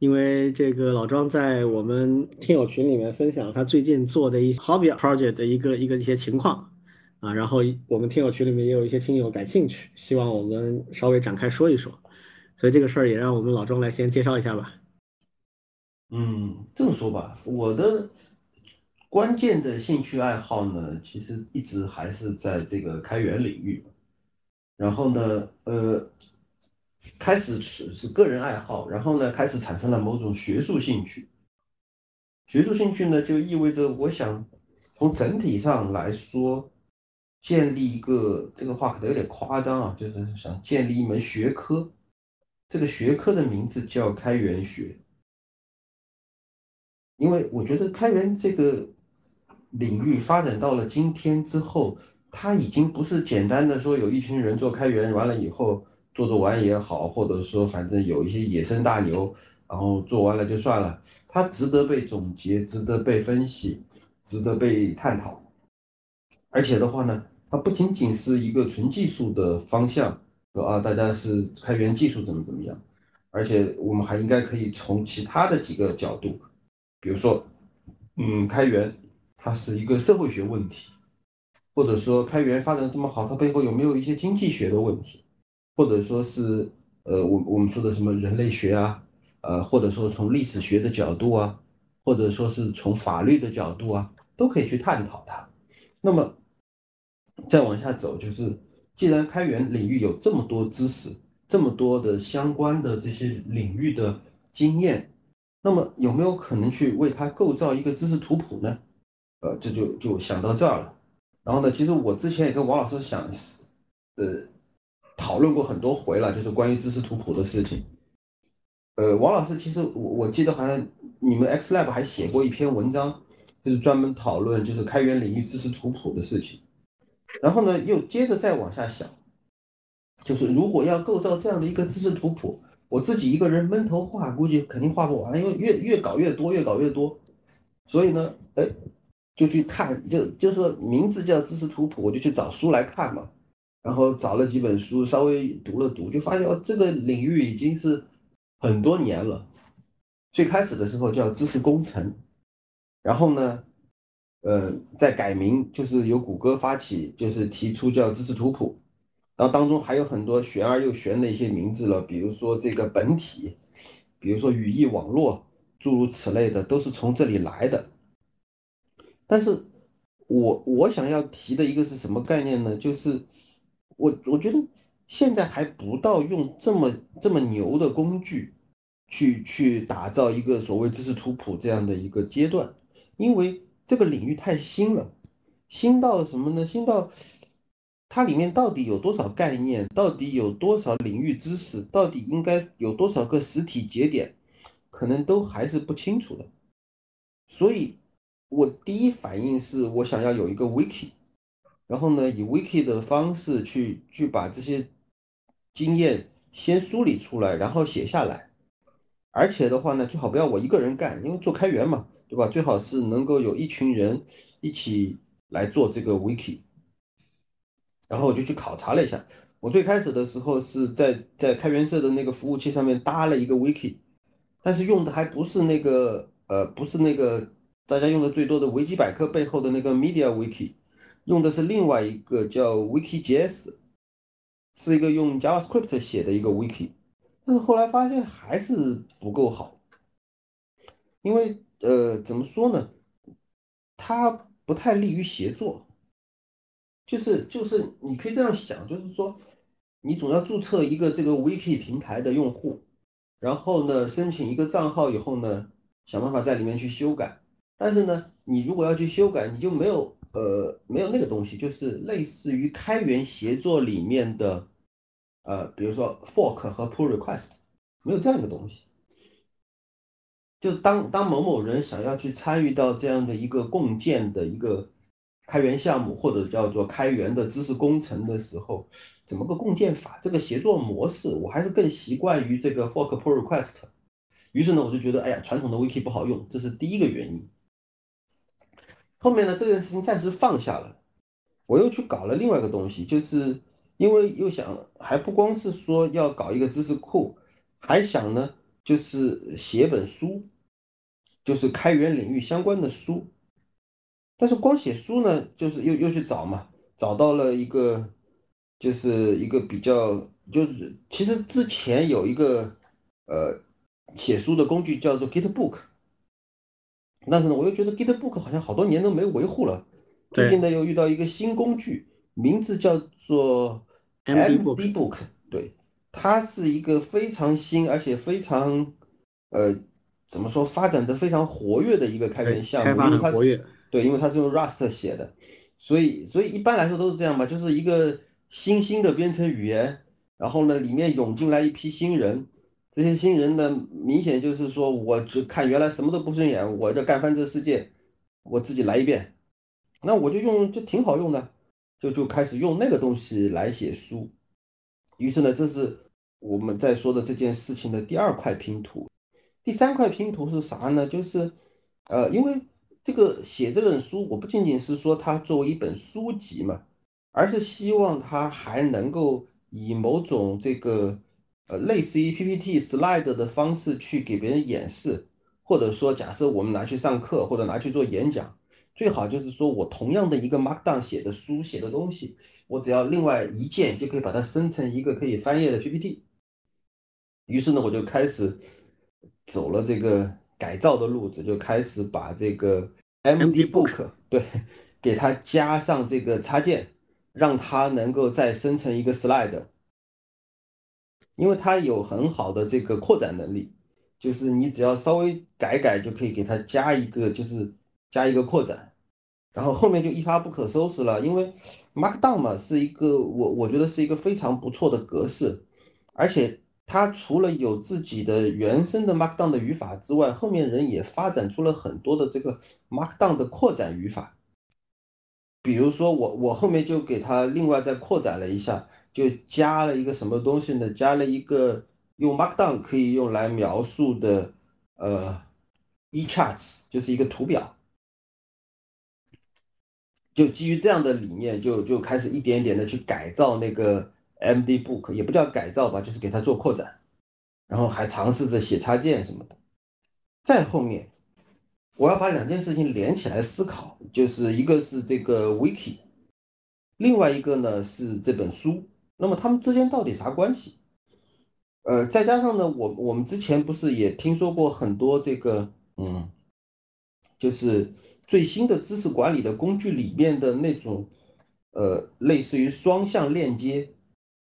因为这个老庄在我们听友群里面分享他最近做的一 hobby project 的一个一个一些情况啊，然后我们听友群里面也有一些听友感兴趣，希望我们稍微展开说一说。所以这个事儿也让我们老庄来先介绍一下吧。嗯，这么说吧，我的关键的兴趣爱好呢，其实一直还是在这个开源领域。然后呢，呃，开始是是个人爱好，然后呢，开始产生了某种学术兴趣。学术兴趣呢，就意味着我想从整体上来说，建立一个这个话可能有点夸张啊，就是想建立一门学科。这个学科的名字叫开源学。因为我觉得开源这个领域发展到了今天之后，它已经不是简单的说有一群人做开源完了以后做做玩也好，或者说反正有一些野生大牛，然后做完了就算了，它值得被总结，值得被分析，值得被探讨。而且的话呢，它不仅仅是一个纯技术的方向，说啊大家是开源技术怎么怎么样，而且我们还应该可以从其他的几个角度。比如说，嗯，开源它是一个社会学问题，或者说开源发展这么好，它背后有没有一些经济学的问题，或者说是呃，我我们说的什么人类学啊，呃，或者说从历史学的角度啊，或者说是从法律的角度啊，都可以去探讨它。那么再往下走，就是既然开源领域有这么多知识，这么多的相关的这些领域的经验，那么有没有可能去为它构造一个知识图谱呢？呃，这就就想到这儿了。然后呢，其实我之前也跟王老师想，呃，讨论过很多回了，就是关于知识图谱的事情。呃，王老师，其实我我记得好像你们 X Lab 还写过一篇文章，就是专门讨论就是开源领域知识图谱的事情。然后呢，又接着再往下想，就是如果要构造这样的一个知识图谱，我自己一个人闷头画，估计肯定画不完，因为越越搞越多，越搞越多。所以呢，哎，就去看，就就说名字叫知识图谱，我就去找书来看嘛。然后找了几本书，稍微读了读，就发现哦，这个领域已经是很多年了。最开始的时候叫知识工程，然后呢？呃，在改名就是由谷歌发起，就是提出叫知识图谱，然后当中还有很多玄而又玄的一些名字了，比如说这个本体，比如说语义网络，诸如此类的都是从这里来的。但是，我我想要提的一个是什么概念呢？就是我我觉得现在还不到用这么这么牛的工具去去打造一个所谓知识图谱这样的一个阶段，因为。这个领域太新了，新到什么呢？新到它里面到底有多少概念？到底有多少领域知识？到底应该有多少个实体节点？可能都还是不清楚的。所以，我第一反应是我想要有一个 wiki，然后呢，以 wiki 的方式去去把这些经验先梳理出来，然后写下来。而且的话呢，最好不要我一个人干，因为做开源嘛，对吧？最好是能够有一群人一起来做这个 wiki。然后我就去考察了一下，我最开始的时候是在在开源社的那个服务器上面搭了一个 wiki，但是用的还不是那个呃，不是那个大家用的最多的维基百科背后的那个 media wiki，用的是另外一个叫 wiki.js，是一个用 JavaScript 写的一个 wiki。但是后来发现还是不够好，因为呃，怎么说呢？它不太利于协作。就是就是你可以这样想，就是说，你总要注册一个这个 Wiki 平台的用户，然后呢，申请一个账号以后呢，想办法在里面去修改。但是呢，你如果要去修改，你就没有呃没有那个东西，就是类似于开源协作里面的。呃，比如说 fork 和 pull request 没有这样一个东西。就当当某某人想要去参与到这样的一个共建的一个开源项目，或者叫做开源的知识工程的时候，怎么个共建法？这个协作模式，我还是更习惯于这个 fork pull request。于是呢，我就觉得，哎呀，传统的 wiki 不好用，这是第一个原因。后面呢，这件事情暂时放下了，我又去搞了另外一个东西，就是。因为又想还不光是说要搞一个知识库，还想呢，就是写本书，就是开源领域相关的书。但是光写书呢，就是又又去找嘛，找到了一个，就是一个比较，就是其实之前有一个呃写书的工具叫做 Gitbook，但是呢，我又觉得 Gitbook 好像好多年都没维护了，最近呢又遇到一个新工具。名字叫做 MD Book，对，它是一个非常新而且非常呃怎么说发展的非常活跃的一个开源项目，因为它是对，因为它是用 Rust 写的，所以所以一般来说都是这样吧，就是一个新兴的编程语言，然后呢里面涌进来一批新人，这些新人呢明显就是说我只看原来什么都不顺眼，我就干翻这世界，我自己来一遍，那我就用就挺好用的。就就开始用那个东西来写书，于是呢，这是我们在说的这件事情的第二块拼图。第三块拼图是啥呢？就是，呃，因为这个写这本书，我不仅仅是说它作为一本书籍嘛，而是希望它还能够以某种这个呃类似于 PPT slide 的方式去给别人演示，或者说假设我们拿去上课或者拿去做演讲。最好就是说我同样的一个 Markdown 写的书写的东西，我只要另外一键就可以把它生成一个可以翻页的 PPT。于是呢，我就开始走了这个改造的路子，就开始把这个 MD Book 对给它加上这个插件，让它能够再生成一个 Slide。因为它有很好的这个扩展能力，就是你只要稍微改改就可以给它加一个，就是加一个扩展，然后后面就一发不可收拾了。因为 Markdown 嘛是一个我我觉得是一个非常不错的格式，而且它除了有自己的原生的 Markdown 的语法之外，后面人也发展出了很多的这个 Markdown 的扩展语法。比如说我我后面就给它另外再扩展了一下。就加了一个什么东西呢？加了一个用 Markdown 可以用来描述的呃 e charts，就是一个图表。就基于这样的理念，就就开始一点一点的去改造那个 MD Book，也不叫改造吧，就是给它做扩展，然后还尝试着写插件什么的。再后面，我要把两件事情连起来思考，就是一个是这个 Wiki，另外一个呢是这本书。那么他们之间到底啥关系？呃，再加上呢，我我们之前不是也听说过很多这个，嗯，就是最新的知识管理的工具里面的那种，呃，类似于双向链接，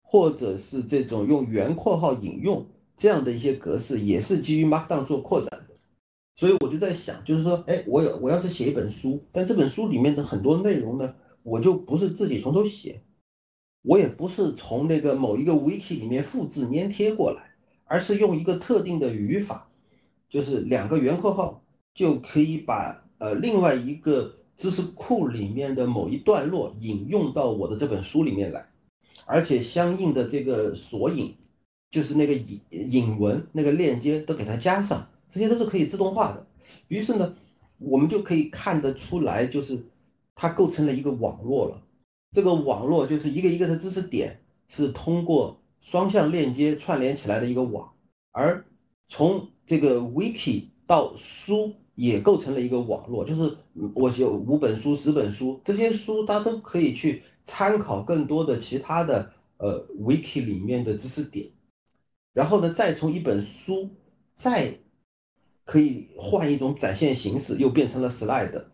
或者是这种用圆括号引用这样的一些格式，也是基于 Markdown 做扩展的。所以我就在想，就是说，哎，我有我要是写一本书，但这本书里面的很多内容呢，我就不是自己从头写。我也不是从那个某一个 wiki 里面复制粘贴过来，而是用一个特定的语法，就是两个圆括号就可以把呃另外一个知识库里面的某一段落引用到我的这本书里面来，而且相应的这个索引，就是那个引引文那个链接都给它加上，这些都是可以自动化的。于是呢，我们就可以看得出来，就是它构成了一个网络了。这个网络就是一个一个的知识点，是通过双向链接串联起来的一个网，而从这个 wiki 到书也构成了一个网络，就是我有五本书、十本书，这些书它都可以去参考更多的其他的呃 wiki 里面的知识点，然后呢，再从一本书再可以换一种展现形式，又变成了 slide，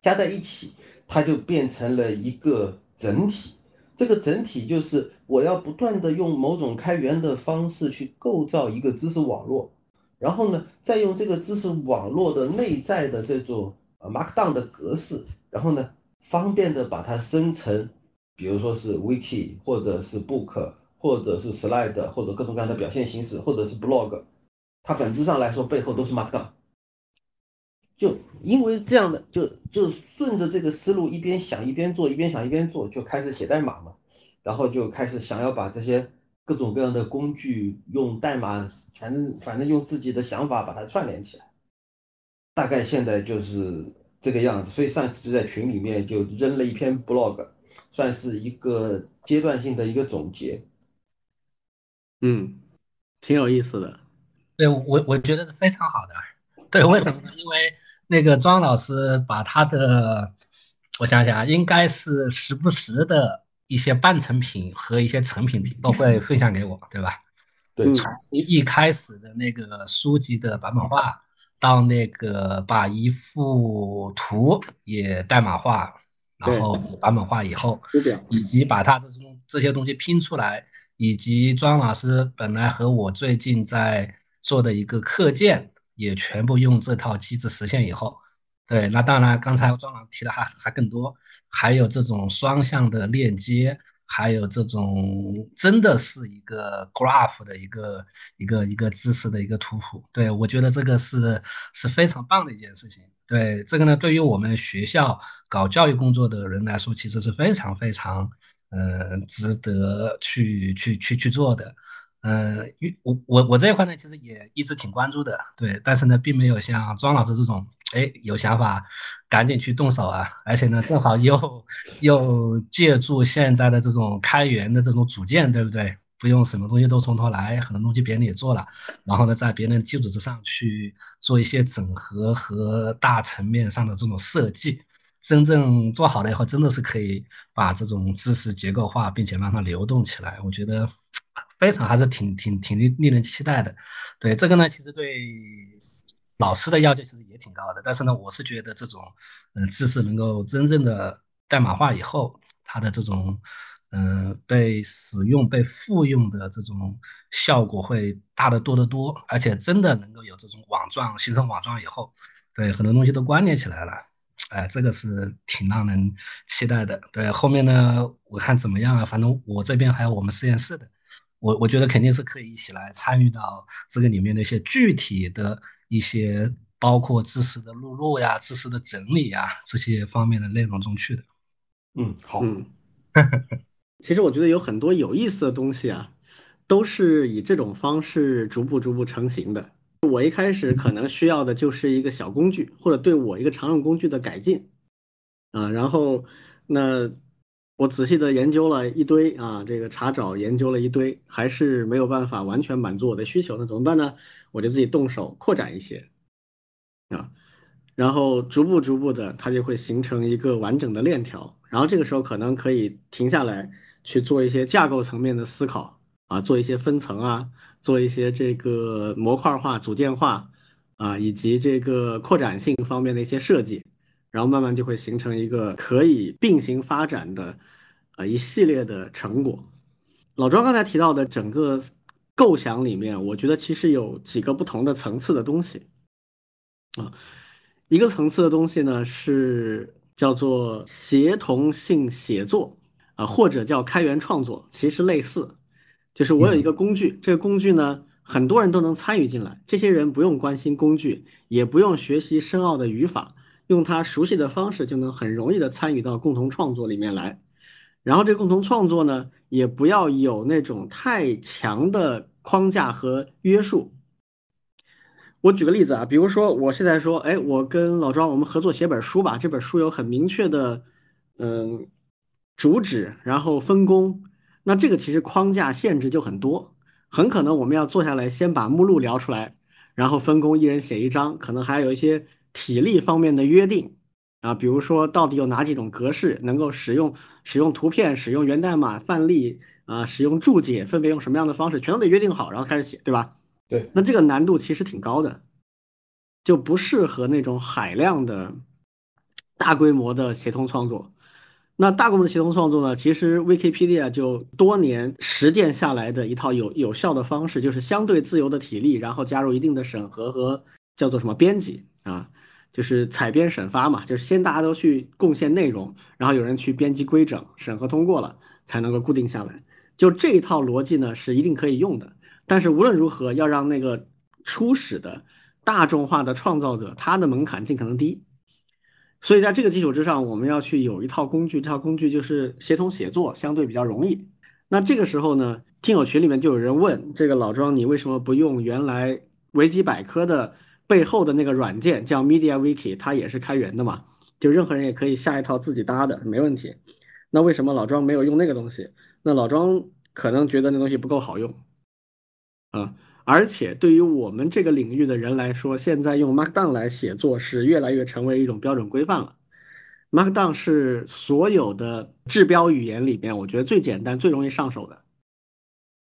加在一起。它就变成了一个整体，这个整体就是我要不断的用某种开源的方式去构造一个知识网络，然后呢，再用这个知识网络的内在的这种呃 Markdown 的格式，然后呢，方便的把它生成，比如说是 Wiki 或者是 Book 或者是 Slide 或者各种各样的表现形式，或者是 Blog，它本质上来说背后都是 Markdown。就因为这样的，就就顺着这个思路，一边想一边做，一边想一边做，就开始写代码嘛。然后就开始想要把这些各种各样的工具用代码，反正反正用自己的想法把它串联起来。大概现在就是这个样子。所以上次就在群里面就扔了一篇 blog，算是一个阶段性的一个总结。嗯，挺有意思的。对我我觉得是非常好的。对，为什么呢？因为那个庄老师把他的，我想想啊，应该是时不时的一些半成品和一些成品都会分享给我，对吧？对，从一开始的那个书籍的版本化，到那个把一幅图也代码化，然后版本化以后，以及把它这种这些东西拼出来，以及庄老师本来和我最近在做的一个课件。也全部用这套机制实现以后，对，那当然，刚才庄老师提的还还更多，还有这种双向的链接，还有这种真的是一个 graph 的一个一个一个知识的一个图谱。对我觉得这个是是非常棒的一件事情。对这个呢，对于我们学校搞教育工作的人来说，其实是非常非常呃值得去去去去做的。呃，我我我这一块呢，其实也一直挺关注的，对，但是呢，并没有像庄老师这种，哎，有想法，赶紧去动手啊，而且呢，正好又又借助现在的这种开源的这种组件，对不对？不用什么东西都从头来，很多东西别人也做了，然后呢，在别人的基础之上去做一些整合和大层面上的这种设计，真正做好了以后，真的是可以把这种知识结构化，并且让它流动起来，我觉得。非常还是挺挺挺令令人期待的，对这个呢，其实对老师的要求其实也挺高的。但是呢，我是觉得这种嗯知识能够真正的代码化以后，它的这种嗯，被使用、被复用的这种效果会大得多得多，而且真的能够有这种网状形成网状以后，对很多东西都关联起来了，哎，这个是挺让人期待的。对后面呢，我看怎么样啊？反正我这边还有我们实验室的，我我觉得肯定是可以一起来参与到这个里面的一些具体的一些，包括知识的录入呀、知识的整理呀这些方面的内容中去的。嗯，好。嗯。其实我觉得有很多有意思的东西啊，都是以这种方式逐步逐步成型的。我一开始可能需要的就是一个小工具，或者对我一个常用工具的改进啊。然后那我仔细的研究了一堆啊，这个查找研究了一堆，还是没有办法完全满足我的需求，那怎么办呢？我就自己动手扩展一些啊，然后逐步逐步的，它就会形成一个完整的链条。然后这个时候可能可以停下来。去做一些架构层面的思考啊，做一些分层啊，做一些这个模块化、组件化啊，以及这个扩展性方面的一些设计，然后慢慢就会形成一个可以并行发展的呃一系列的成果。老庄刚才提到的整个构想里面，我觉得其实有几个不同的层次的东西啊，一个层次的东西呢是叫做协同性写作。啊，或者叫开源创作，其实类似，就是我有一个工具，这个工具呢，很多人都能参与进来。这些人不用关心工具，也不用学习深奥的语法，用他熟悉的方式就能很容易的参与到共同创作里面来。然后这共同创作呢，也不要有那种太强的框架和约束。我举个例子啊，比如说我现在说，哎，我跟老庄我们合作写本书吧，这本书有很明确的，嗯。主旨，然后分工，那这个其实框架限制就很多，很可能我们要坐下来先把目录聊出来，然后分工，一人写一张，可能还有一些体力方面的约定啊，比如说到底有哪几种格式能够使用，使用图片，使用源代码范例啊，使用注解，分别用什么样的方式，全都得约定好，然后开始写，对吧？对，那这个难度其实挺高的，就不适合那种海量的、大规模的协同创作。那大规模的协同创作呢？其实 Wikipedia 就多年实践下来的一套有有效的方式，就是相对自由的体力，然后加入一定的审核和叫做什么编辑啊，就是采编审发嘛，就是先大家都去贡献内容，然后有人去编辑规整，审核通过了才能够固定下来。就这一套逻辑呢，是一定可以用的。但是无论如何，要让那个初始的大众化的创造者，他的门槛尽可能低。所以在这个基础之上，我们要去有一套工具，这套工具就是协同写作，相对比较容易。那这个时候呢，听友群里面就有人问这个老庄，你为什么不用原来维基百科的背后的那个软件叫 MediaWiki，它也是开源的嘛？就任何人也可以下一套自己搭的，没问题。那为什么老庄没有用那个东西？那老庄可能觉得那东西不够好用啊。而且对于我们这个领域的人来说，现在用 Markdown 来写作是越来越成为一种标准规范了。Markdown 是所有的制标语言里面，我觉得最简单、最容易上手的。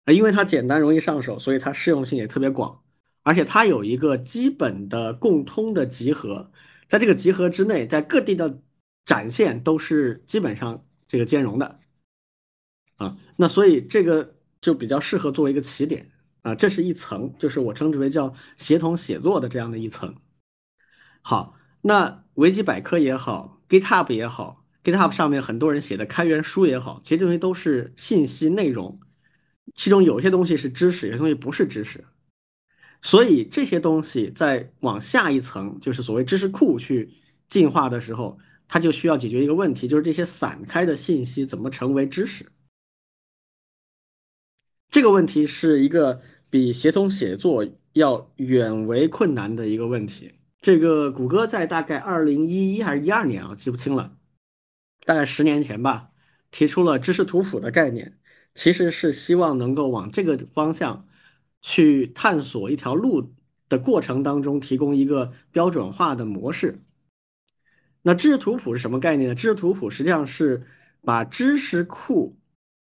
啊因为它简单、容易上手，所以它适用性也特别广。而且它有一个基本的共通的集合，在这个集合之内，在各地的展现都是基本上这个兼容的。啊，那所以这个就比较适合作为一个起点。啊，这是一层，就是我称之为叫协同写作的这样的一层。好，那维基百科也好，GitHub 也好，GitHub 上面很多人写的开源书也好，其实这些都是信息内容，其中有些东西是知识，有些东西不是知识。所以这些东西在往下一层，就是所谓知识库去进化的时候，它就需要解决一个问题，就是这些散开的信息怎么成为知识。这个问题是一个。比协同写作要远为困难的一个问题。这个谷歌在大概二零一一还是一二年啊，记不清了，大概十年前吧，提出了知识图谱的概念，其实是希望能够往这个方向去探索一条路的过程当中，提供一个标准化的模式。那知识图谱是什么概念呢？知识图谱实际上是把知识库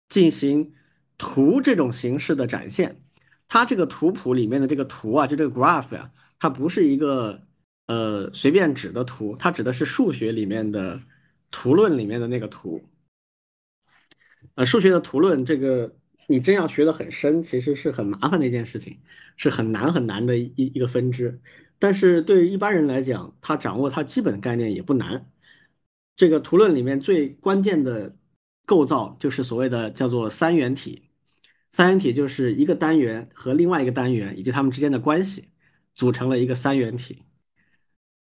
进行图这种形式的展现。它这个图谱里面的这个图啊，就这个 graph 呀，它不是一个呃随便指的图，它指的是数学里面的图论里面的那个图。呃，数学的图论这个你真要学得很深，其实是很麻烦的一件事情，是很难很难的一一个分支。但是对于一般人来讲，他掌握它基本的概念也不难。这个图论里面最关键的构造就是所谓的叫做三元体。三元体就是一个单元和另外一个单元以及它们之间的关系组成了一个三元体。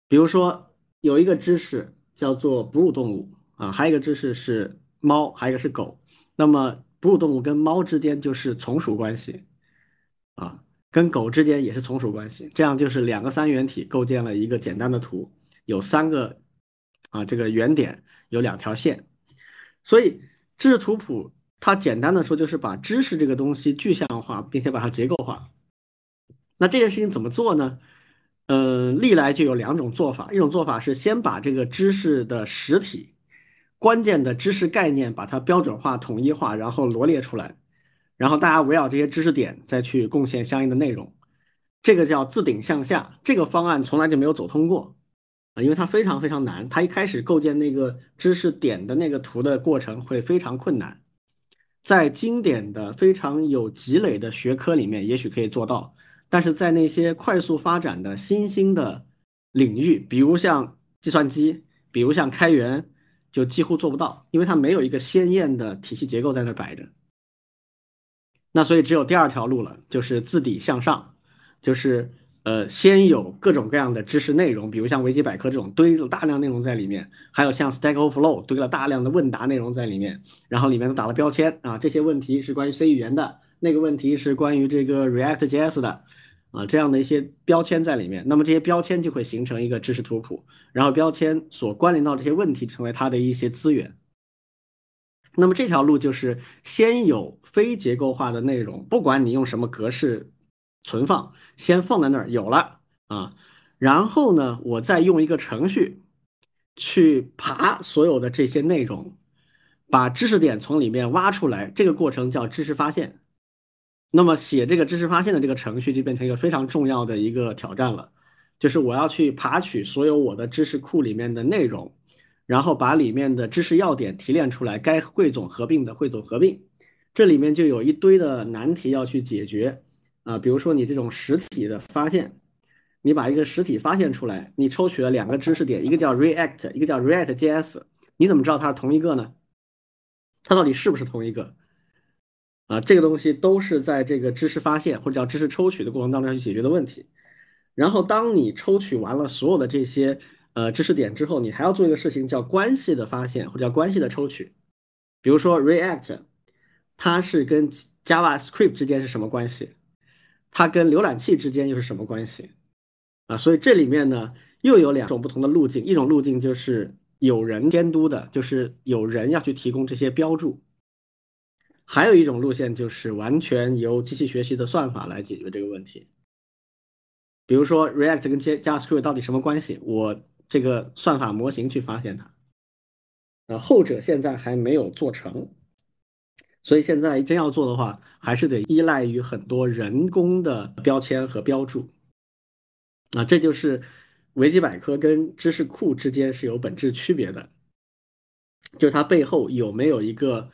比如说有一个知识叫做哺乳动物啊，还有一个知识是猫，还有一个是狗。那么哺乳动物跟猫之间就是从属关系啊，跟狗之间也是从属关系。这样就是两个三元体构建了一个简单的图，有三个啊这个原点，有两条线。所以知识图谱。它简单的说就是把知识这个东西具象化，并且把它结构化。那这件事情怎么做呢？呃，历来就有两种做法。一种做法是先把这个知识的实体、关键的知识概念把它标准化、统一化，然后罗列出来，然后大家围绕这些知识点再去贡献相应的内容。这个叫自顶向下。这个方案从来就没有走通过啊，因为它非常非常难。它一开始构建那个知识点的那个图的过程会非常困难。在经典的非常有积累的学科里面，也许可以做到，但是在那些快速发展的新兴的领域，比如像计算机，比如像开源，就几乎做不到，因为它没有一个鲜艳的体系结构在那摆着。那所以只有第二条路了，就是自底向上，就是。呃，先有各种各样的知识内容，比如像维基百科这种堆了大量内容在里面，还有像 Stack Overflow 堆了大量的问答内容在里面，然后里面都打了标签啊，这些问题是关于 C 语言的，那个问题是关于这个 React JS 的，啊，这样的一些标签在里面，那么这些标签就会形成一个知识图谱，然后标签所关联到这些问题成为它的一些资源。那么这条路就是先有非结构化的内容，不管你用什么格式。存放先放在那儿有了啊，然后呢，我再用一个程序去爬所有的这些内容，把知识点从里面挖出来，这个过程叫知识发现。那么写这个知识发现的这个程序就变成一个非常重要的一个挑战了，就是我要去爬取所有我的知识库里面的内容，然后把里面的知识要点提炼出来，该汇总合并的汇总合并，这里面就有一堆的难题要去解决。啊，比如说你这种实体的发现，你把一个实体发现出来，你抽取了两个知识点，一个叫 React，一个叫 React JS，你怎么知道它是同一个呢？它到底是不是同一个？啊，这个东西都是在这个知识发现或者叫知识抽取的过程当中要去解决的问题。然后当你抽取完了所有的这些呃知识点之后，你还要做一个事情叫关系的发现或者叫关系的抽取。比如说 React，它是跟 JavaScript 之间是什么关系？它跟浏览器之间又是什么关系啊？所以这里面呢又有两种不同的路径，一种路径就是有人监督的，就是有人要去提供这些标注；还有一种路线就是完全由机器学习的算法来解决这个问题。比如说 React 跟 JavaScript 到底什么关系？我这个算法模型去发现它。呃，后者现在还没有做成。所以现在真要做的话，还是得依赖于很多人工的标签和标注。啊，这就是维基百科跟知识库之间是有本质区别的，就是它背后有没有一个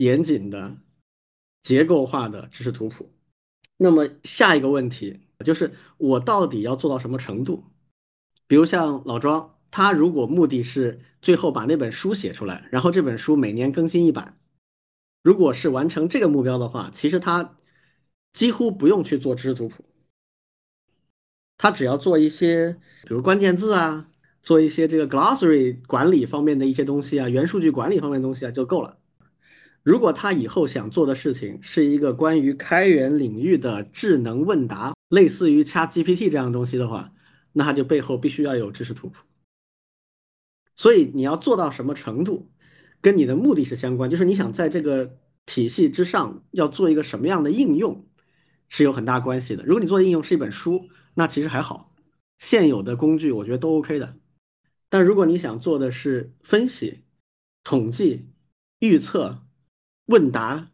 严谨的结构化的知识图谱。那么下一个问题就是我到底要做到什么程度？比如像老庄，他如果目的是最后把那本书写出来，然后这本书每年更新一版。如果是完成这个目标的话，其实他几乎不用去做知识图谱，他只要做一些，比如关键字啊，做一些这个 glossary 管理方面的一些东西啊，元数据管理方面的东西啊就够了。如果他以后想做的事情是一个关于开源领域的智能问答，类似于 ChatGPT 这样东西的话，那他就背后必须要有知识图谱。所以你要做到什么程度？跟你的目的是相关，就是你想在这个体系之上要做一个什么样的应用，是有很大关系的。如果你做的应用是一本书，那其实还好，现有的工具我觉得都 OK 的。但如果你想做的是分析、统计、预测、问答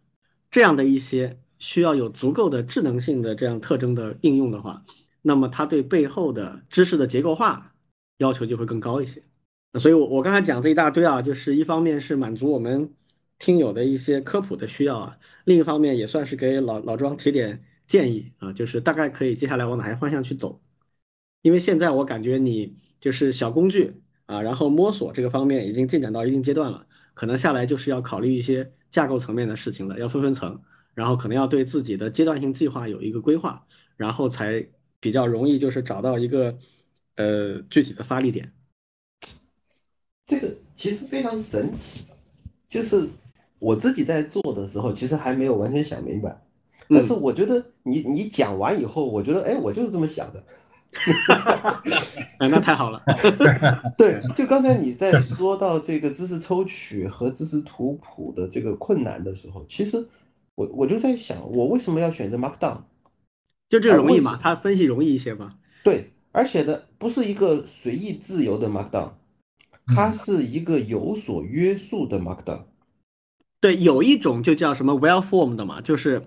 这样的一些需要有足够的智能性的这样特征的应用的话，那么它对背后的知识的结构化要求就会更高一些。所以，我我刚才讲这一大堆啊，就是一方面是满足我们听友的一些科普的需要啊，另一方面也算是给老老庄提点建议啊，就是大概可以接下来往哪些方向去走。因为现在我感觉你就是小工具啊，然后摸索这个方面已经进展到一定阶段了，可能下来就是要考虑一些架构层面的事情了，要分分层，然后可能要对自己的阶段性计划有一个规划，然后才比较容易就是找到一个呃具体的发力点。这个其实非常神奇，就是我自己在做的时候，其实还没有完全想明白。但是我觉得你你讲完以后，我觉得哎，我就是这么想的。哎，那太好了。对，就刚才你在说到这个知识抽取和知识图谱的这个困难的时候，其实我我就在想，我为什么要选择 Markdown？就这个容易嘛，它分析容易一些嘛。对，而且呢，不是一个随意自由的 Markdown。它是一个有所约束的 Markdown，对，有一种就叫什么 well formed 嘛，就是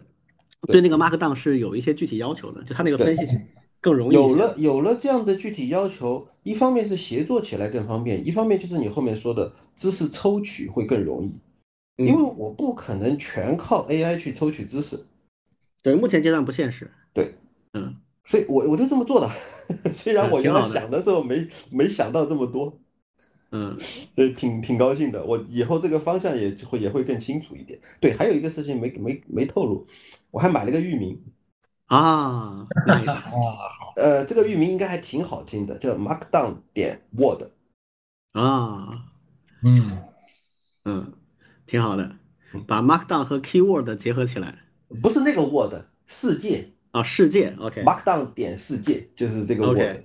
对那个 Markdown 是有一些具体要求的，就它那个分析性更容易。有了有了这样的具体要求，一方面是协作起来更方便，一方面就是你后面说的知识抽取会更容易，因为我不可能全靠 AI 去抽取知识。对，目前阶段不现实。对，嗯，所以我我就这么做的，虽然我原来想的时候没没想到这么多。嗯，对，挺挺高兴的。我以后这个方向也会也会更清楚一点。对，还有一个事情没没没透露，我还买了个域名啊。呃，这个域名应该还挺好听的，叫 Markdown 点 Word 啊。嗯嗯，挺好的，把 Markdown 和 Keyword 结合起来。不是那个 Word，世界啊，世界。OK。Markdown 点世界就是这个 Word。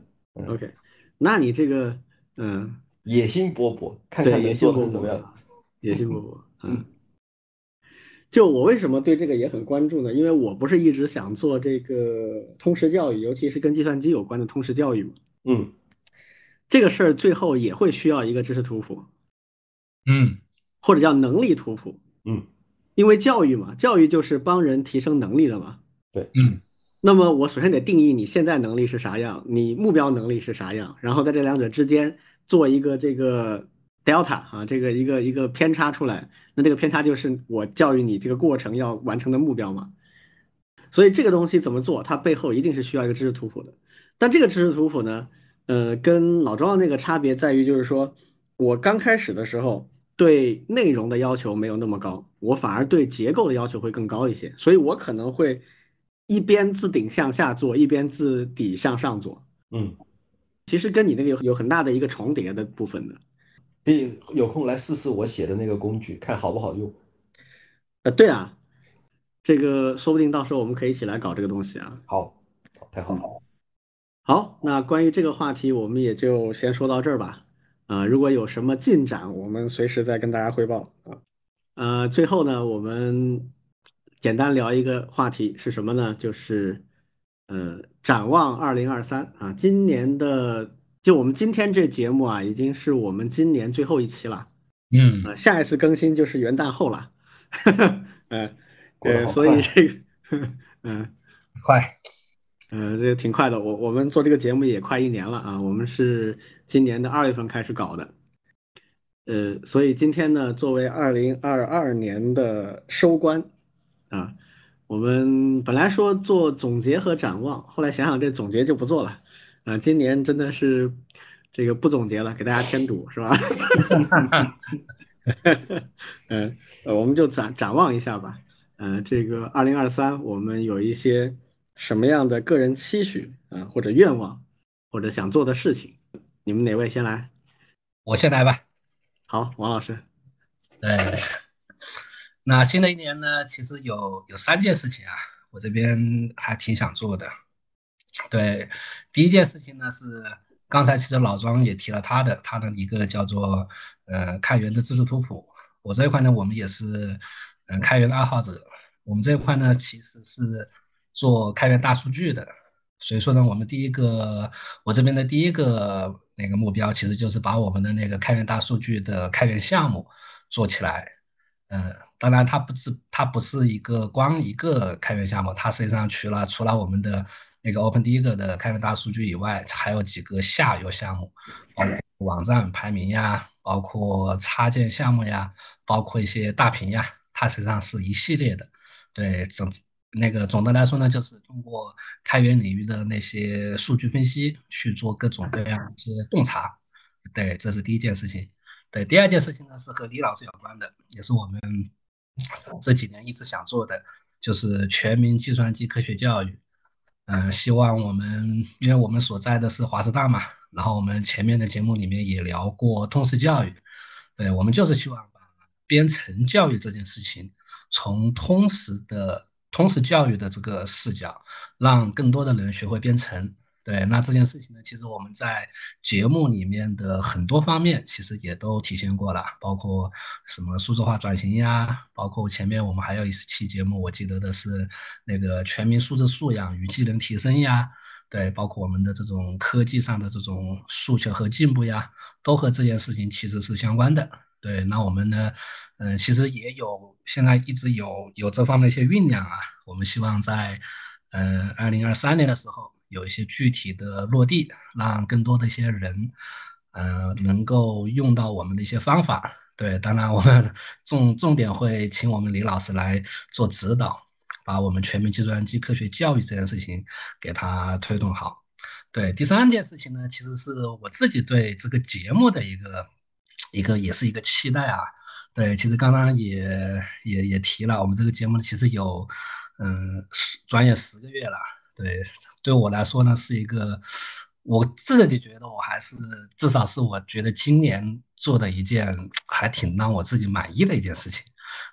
OK。那你这个，嗯。野心勃勃，看看能做成什么样。野心勃勃，嗯。就我为什么对这个也很关注呢？因为我不是一直想做这个通识教育，尤其是跟计算机有关的通识教育嘛。嗯。这个事儿最后也会需要一个知识图谱。嗯。或者叫能力图谱。嗯。因为教育嘛，教育就是帮人提升能力的嘛。对。嗯。那么我首先得定义你现在能力是啥样，你目标能力是啥样，然后在这两者之间。做一个这个 delta 啊，这个一个一个偏差出来，那这个偏差就是我教育你这个过程要完成的目标嘛。所以这个东西怎么做，它背后一定是需要一个知识图谱的。但这个知识图谱呢，呃，跟老庄的那个差别在于，就是说我刚开始的时候对内容的要求没有那么高，我反而对结构的要求会更高一些，所以我可能会一边自顶向下做，一边自底向上做。嗯。其实跟你那个有有很大的一个重叠的部分的，可以有空来试试我写的那个工具，看好不好用。呃，对啊，这个说不定到时候我们可以一起来搞这个东西啊。好，太好了。好，那关于这个话题，我们也就先说到这儿吧。啊，如果有什么进展，我们随时再跟大家汇报啊。呃，最后呢，我们简单聊一个话题是什么呢？就是。呃，展望二零二三啊，今年的就我们今天这节目啊，已经是我们今年最后一期了。嗯，呃，下一次更新就是元旦后了。嗯，呃，所以这个，嗯，快，嗯，这个挺快的。我我们做这个节目也快一年了啊，我们是今年的二月份开始搞的。呃，所以今天呢，作为二零二二年的收官啊。我们本来说做总结和展望，后来想想这总结就不做了，啊，今年真的是这个不总结了，给大家添堵是吧？嗯，呃，我们就展展望一下吧，嗯，这个二零二三我们有一些什么样的个人期许啊，或者愿望，或者想做的事情，你们哪位先来？我先来吧。好，王老师。对。那新的一年呢，其实有有三件事情啊，我这边还挺想做的。对，第一件事情呢是刚才其实老庄也提了他的他的一个叫做呃开源的知识图谱。我这一块呢，我们也是嗯开源的爱好者。我们这一块呢，其实是做开源大数据的。所以说呢，我们第一个我这边的第一个那个目标，其实就是把我们的那个开源大数据的开源项目做起来。嗯。当然，它不是它不是一个光一个开源项目，它实际上除了除了我们的那个 Open Dig 的开源大数据以外，还有几个下游项目，包括网站排名呀，包括插件项目呀，包括一些大屏呀，它实际上是一系列的。对，总那个总的来说呢，就是通过开源领域的那些数据分析去做各种各样一些洞察。对，这是第一件事情。对，第二件事情呢是和李老师有关的，也是我们这几年一直想做的，就是全民计算机科学教育。嗯，希望我们，因为我们所在的是华师大嘛，然后我们前面的节目里面也聊过通识教育，对我们就是希望把编程教育这件事情从通识的通识教育的这个视角，让更多的人学会编程。对，那这件事情呢，其实我们在节目里面的很多方面，其实也都体现过了，包括什么数字化转型呀，包括前面我们还有一期节目，我记得的是那个全民素质素养与技能提升呀，对，包括我们的这种科技上的这种诉求和进步呀，都和这件事情其实是相关的。对，那我们呢，嗯，其实也有现在一直有有这方面一些酝酿啊，我们希望在嗯二零二三年的时候。有一些具体的落地，让更多的一些人，嗯，能够用到我们的一些方法。对，当然我们 重重点会请我们李老师来做指导，把我们全民计算机科学教育这件事情给他推动好。对，第三件事情呢，其实是我自己对这个节目的一个一个也是一个期待啊。对，其实刚刚也也也提了，我们这个节目其实有嗯十转眼十个月了。对，对我来说呢，是一个我自己觉得我还是至少是我觉得今年做的一件还挺让我自己满意的一件事情，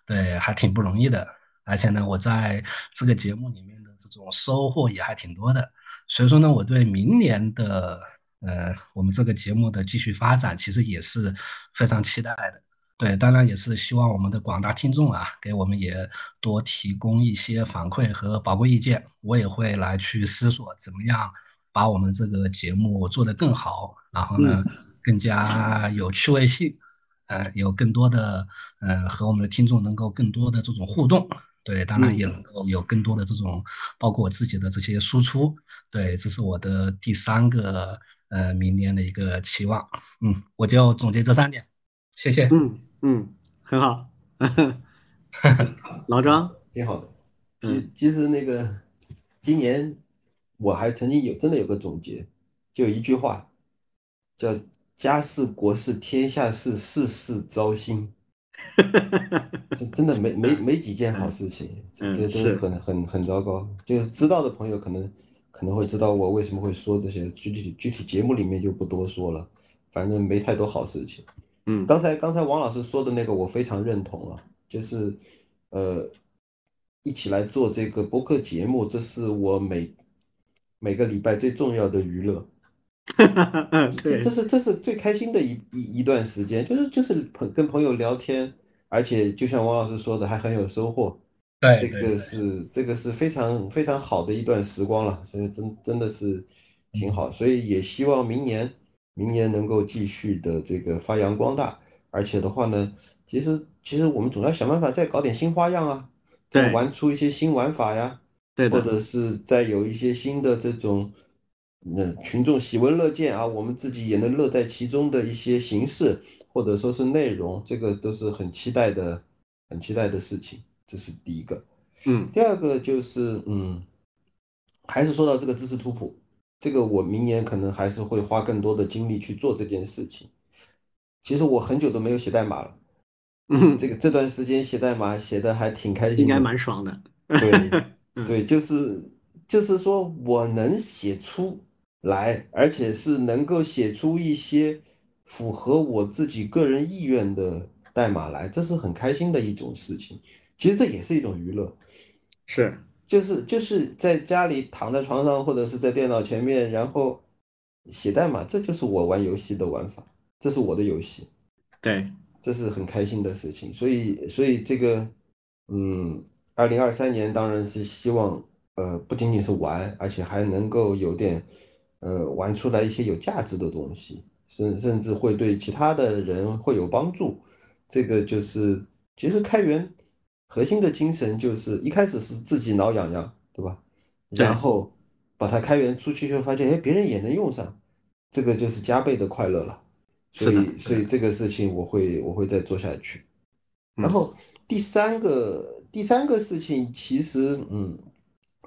对，还挺不容易的。而且呢，我在这个节目里面的这种收获也还挺多的。所以说呢，我对明年的呃我们这个节目的继续发展，其实也是非常期待的。对，当然也是希望我们的广大听众啊，给我们也多提供一些反馈和宝贵意见。我也会来去思索，怎么样把我们这个节目做得更好，然后呢，更加有趣味性，呃，有更多的呃和我们的听众能够更多的这种互动。对，当然也能够有更多的这种，包括我自己的这些输出。对，这是我的第三个呃明年的一个期望。嗯，我就总结这三点，谢谢。嗯。嗯，很好，老张挺好的。嗯，其实那个今年我还曾经有真的有个总结，就一句话，叫“家事国事天下事，事事糟心”。真真的没没没几件好事情，这这都很很很糟糕。就是知道的朋友可能可能会知道我为什么会说这些，具体具体节目里面就不多说了。反正没太多好事情。嗯，刚才刚才王老师说的那个我非常认同啊，就是呃，一起来做这个播客节目，这是我每每个礼拜最重要的娱乐。这 这是这是最开心的一一一段时间，就是就是朋跟朋友聊天，而且就像王老师说的，还很有收获。对，这个是这个是非常非常好的一段时光了，所以真真的是挺好，所以也希望明年。明年能够继续的这个发扬光大，而且的话呢，其实其实我们总要想办法再搞点新花样啊，再玩出一些新玩法呀，对或者是再有一些新的这种，那群众喜闻乐见啊，我们自己也能乐在其中的一些形式或者说是内容，这个都是很期待的，很期待的事情。这是第一个，嗯，第二个就是嗯，还是说到这个知识图谱。这个我明年可能还是会花更多的精力去做这件事情。其实我很久都没有写代码了，嗯，这个这段时间写代码写的还挺开心，应该蛮爽的。对对，就是就是说我能写出来，而且是能够写出一些符合我自己个人意愿的代码来，这是很开心的一种事情。其实这也是一种娱乐，是。就是就是在家里躺在床上或者是在电脑前面，然后写代码，这就是我玩游戏的玩法，这是我的游戏，对，这是很开心的事情。所以所以这个，嗯，二零二三年当然是希望，呃，不仅仅是玩，而且还能够有点，呃，玩出来一些有价值的东西，甚甚至会对其他的人会有帮助。这个就是其实开源。核心的精神就是一开始是自己挠痒痒，对吧？然后把它开源出去，就发现哎，别人也能用上，这个就是加倍的快乐了。所以所以这个事情我会我会再做下去。嗯然后第三个第三个事情，其实嗯，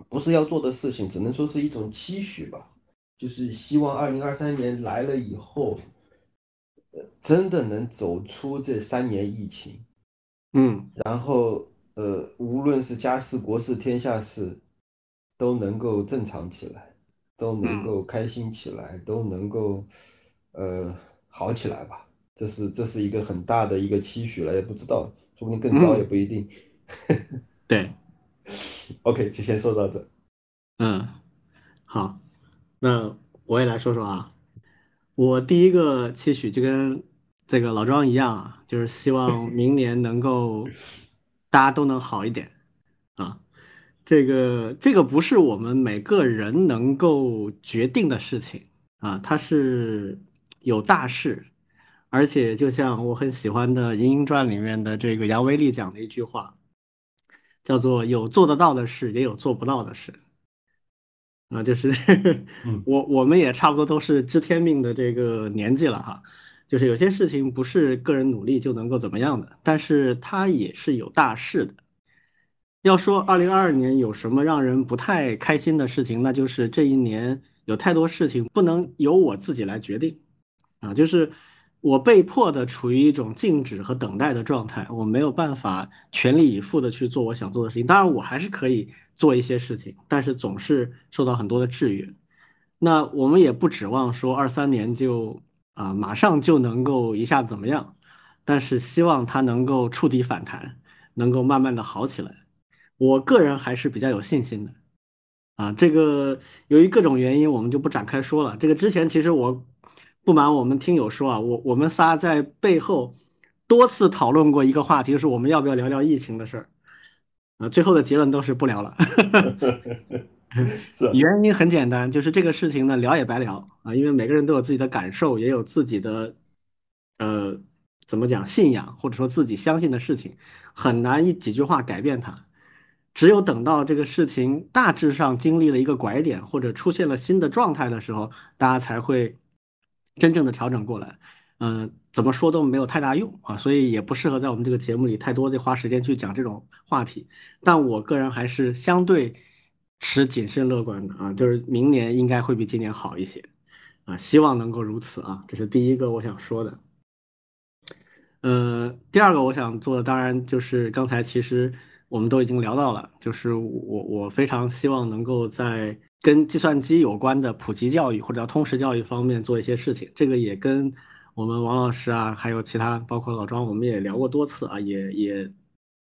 不是要做的事情，只能说是一种期许吧。就是希望二零二三年来了以后，呃，真的能走出这三年疫情，嗯然后呃，无论是家事、国事、天下事，都能够正常起来，都能嗯够开心起来，都能够呃好起来吧。这是这是一个很大的一个期许了，也不知道，说不定更糟嗯也不一定。对，OK，就先说到这。嗯，好，那我也来说说啊，我第一个期许就跟这个老庄一样啊，就是希望明年能够大家都能好一点啊。这个这个不是我们每个人能够决定的事情啊，它是有大事，而且就像我很喜欢的《银鹰传》里面的这个杨威利讲的一句话，叫做“有做得到的事，也有做不到的事”。啊，就是 嗯我我们也差不多都是知天命的这个年纪了哈，就是有些事情不是个人努力就能够怎么样的，但是它也是有大事的。要说二零二二年有什么让人不太开心的事情，那就是这一年有太多事情不能由我自己来决定，啊，就是我被迫的处于一种静止和等待的状态，我没有办法全力以赴的去做我想做的事情。当然，我还是可以做一些事情，但是总是受到很多的制约。那我们也不指望说二三年就啊马上就能够一下怎么样，但是希望它能够触底反弹，能够慢慢的好起来。我个人还是比较有信心的。啊，这个由于各种原因，我们就不展开说了。这个之前其实我不瞒我们听友说啊，我我们仨在背后多次讨论过一个话题，就是我们要不要聊聊疫情的事儿。啊，最后的结论都是不聊了。是啊原因很简单，就是这个事情呢聊也白聊啊，因为每个人都有自己的感受，也有自己的呃怎么讲信仰，或者说自己相信的事情，很难一几句话改变它。只有等到这个事情大致上经历了一个拐点，或者出现了新的状态的时候，大家才会真正的调整过来。嗯、怎么说都没有太大用啊，所以也不适合在我们这个节目里太多的花时间去讲这种话题。但我个人还是相对持谨慎乐观的啊，就是明年应该会比今年好一些啊，希望能够如此啊，这是第一个我想说的。呃，第二个我想做的当然就是刚才其实我们都已经聊到了，就是我我非常希望能够在跟计算机有关的普及教育或者叫通识教育方面做一些事情。这个也跟我们王老师啊，还有其他包括老庄，我们也聊过多次啊，也也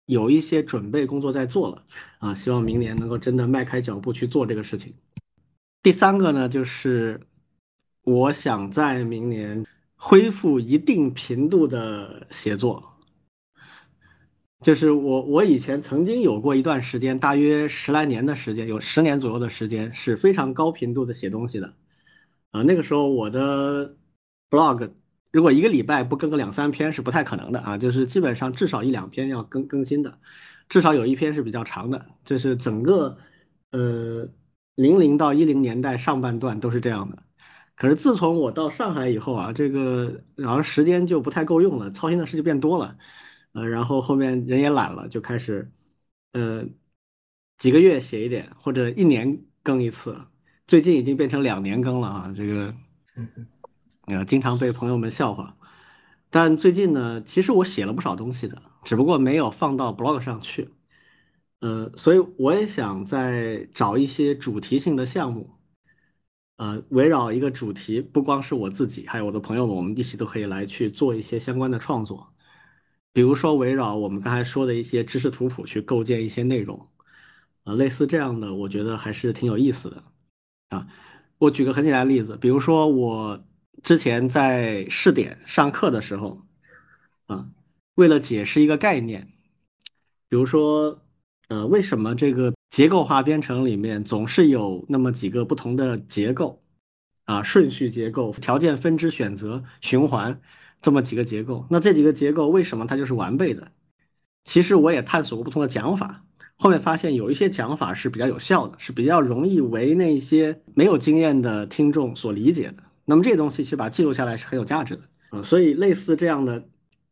有一些准备工作在做了啊，希望明年能够真的迈开脚步去做这个事情。第三个呢，就是我想在明年恢复一定频度的写作。就是我，我以前曾经有过一段时间，大约十来年的时间，有十年左右的时间是非常高频度的写东西的。啊、那个时候我的 blog 如果一个礼拜不更个两三篇是不太可能的啊，就是基本上至少一两篇要更更新的，至少有一篇是比较长的，这是整个呃零零到一零年代上半段都是这样的。可是自从我到上海以后啊，这个好像时间就不太够用了，操心的事就变多了，呃，然后后面人也懒了，就开始，呃，几个月写一点，或者一年更一次，最近已经变成两年更了啊，这个，呃，经常被朋友们笑话。但最近呢，其实我写了不少东西的，只不过没有放到 blog 上去，呃，所以我也想再找一些主题性的项目。呃，围绕一个主题，不光是我自己，还有我的朋友们，我们一起都可以来去做一些相关的创作。比如说，围绕我们刚才说的一些知识图谱去构建一些内容，呃，类似这样的，我觉得还是挺有意思的啊。我举个很简单的例子，比如说我之前在试点上课的时候，啊，为了解释一个概念，比如说，呃，为什么这个结构化编程里面总是有那么几个不同的结构啊，顺序结构、条件分支选择、循环这么几个结构？那这几个结构为什么它就是完备的？其实我也探索过不同的讲法，后面发现有一些讲法是比较有效的，是比较容易为那些没有经验的听众所理解的。那么这些东西其实把它记录下来是很有价值的。啊，所以类似这样的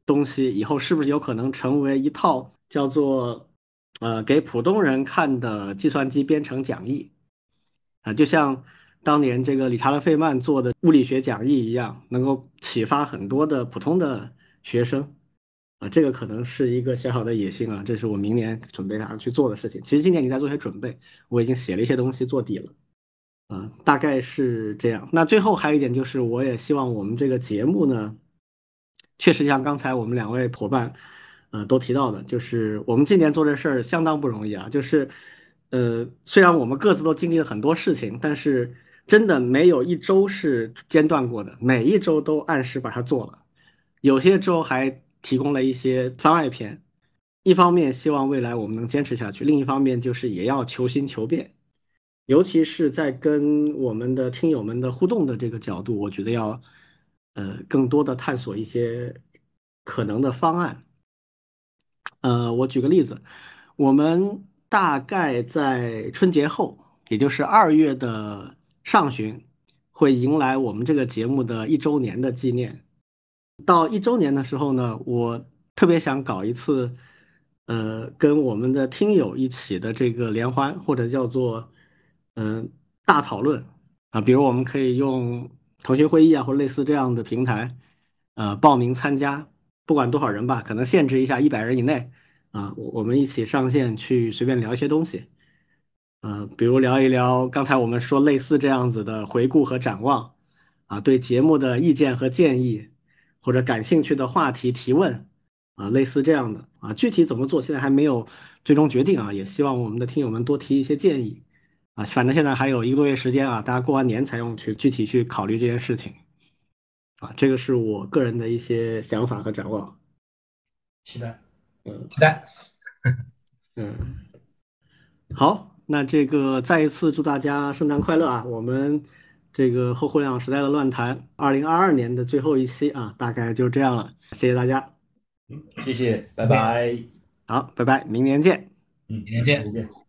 东西，以后是不是有可能成为一套叫做呃给普通人看的计算机编程讲义啊？就像当年这个理查德费曼做的物理学讲义一样，能够启发很多的普通的学生啊。这个可能是一个小小的野心啊，这是我明年准备打算去做的事情。其实今年你在做些准备，我已经写了一些东西做底了。啊，大概是这样。那最后还有一点就是，我也希望我们这个节目呢，确实像刚才我们两位伙伴，呃，都提到的，就是我们今年做这事儿相当不容易啊。就是，呃，虽然我们各自都经历了很多事情，但是真的没有一周是间断过的，每一周都按时把它做了。有些周还提供了一些番外篇。一方面希望未来我们能坚持下去，另一方面就是也要求新求变。尤其是在跟我们的听友们的互动的这个角度，我觉得要呃更多的探索一些可能的方案。呃，我举个例子，我们大概在春节后，也就是二月的上旬，会迎来我们这个节目的一周年的纪念。到一周年的时候呢，我特别想搞一次，呃，跟我们的听友一起的这个联欢，或者叫做。嗯，大讨论。啊，比如我们可以用腾讯会议啊，或者类似这样的平台，呃，报名参加，不管多少人吧，可能限制一下一百人以内。啊，我我们一起上线去随便聊一些东西，呃，比如聊一聊刚才我们说类似这样子的回顾和展望。啊，对节目的意见和建议，或者感兴趣的话题提问啊，类似这样的。啊，具体怎么做现在还没有最终决定啊，也希望我们的听友们多提一些建议。啊，反正现在还有一个多月时间啊，大家过完年才用去具体去考虑这件事情。啊，这个是我个人的一些想法和展望。期待，嗯，期待。嗯，好，那这个再一次祝大家圣诞快乐啊！我们这个后互联网时代的乱谈，二零二二年的最后一期啊，大概就这样了。谢谢大家。嗯，谢谢，拜拜。好，拜拜，明年见。嗯，明年见。明年见。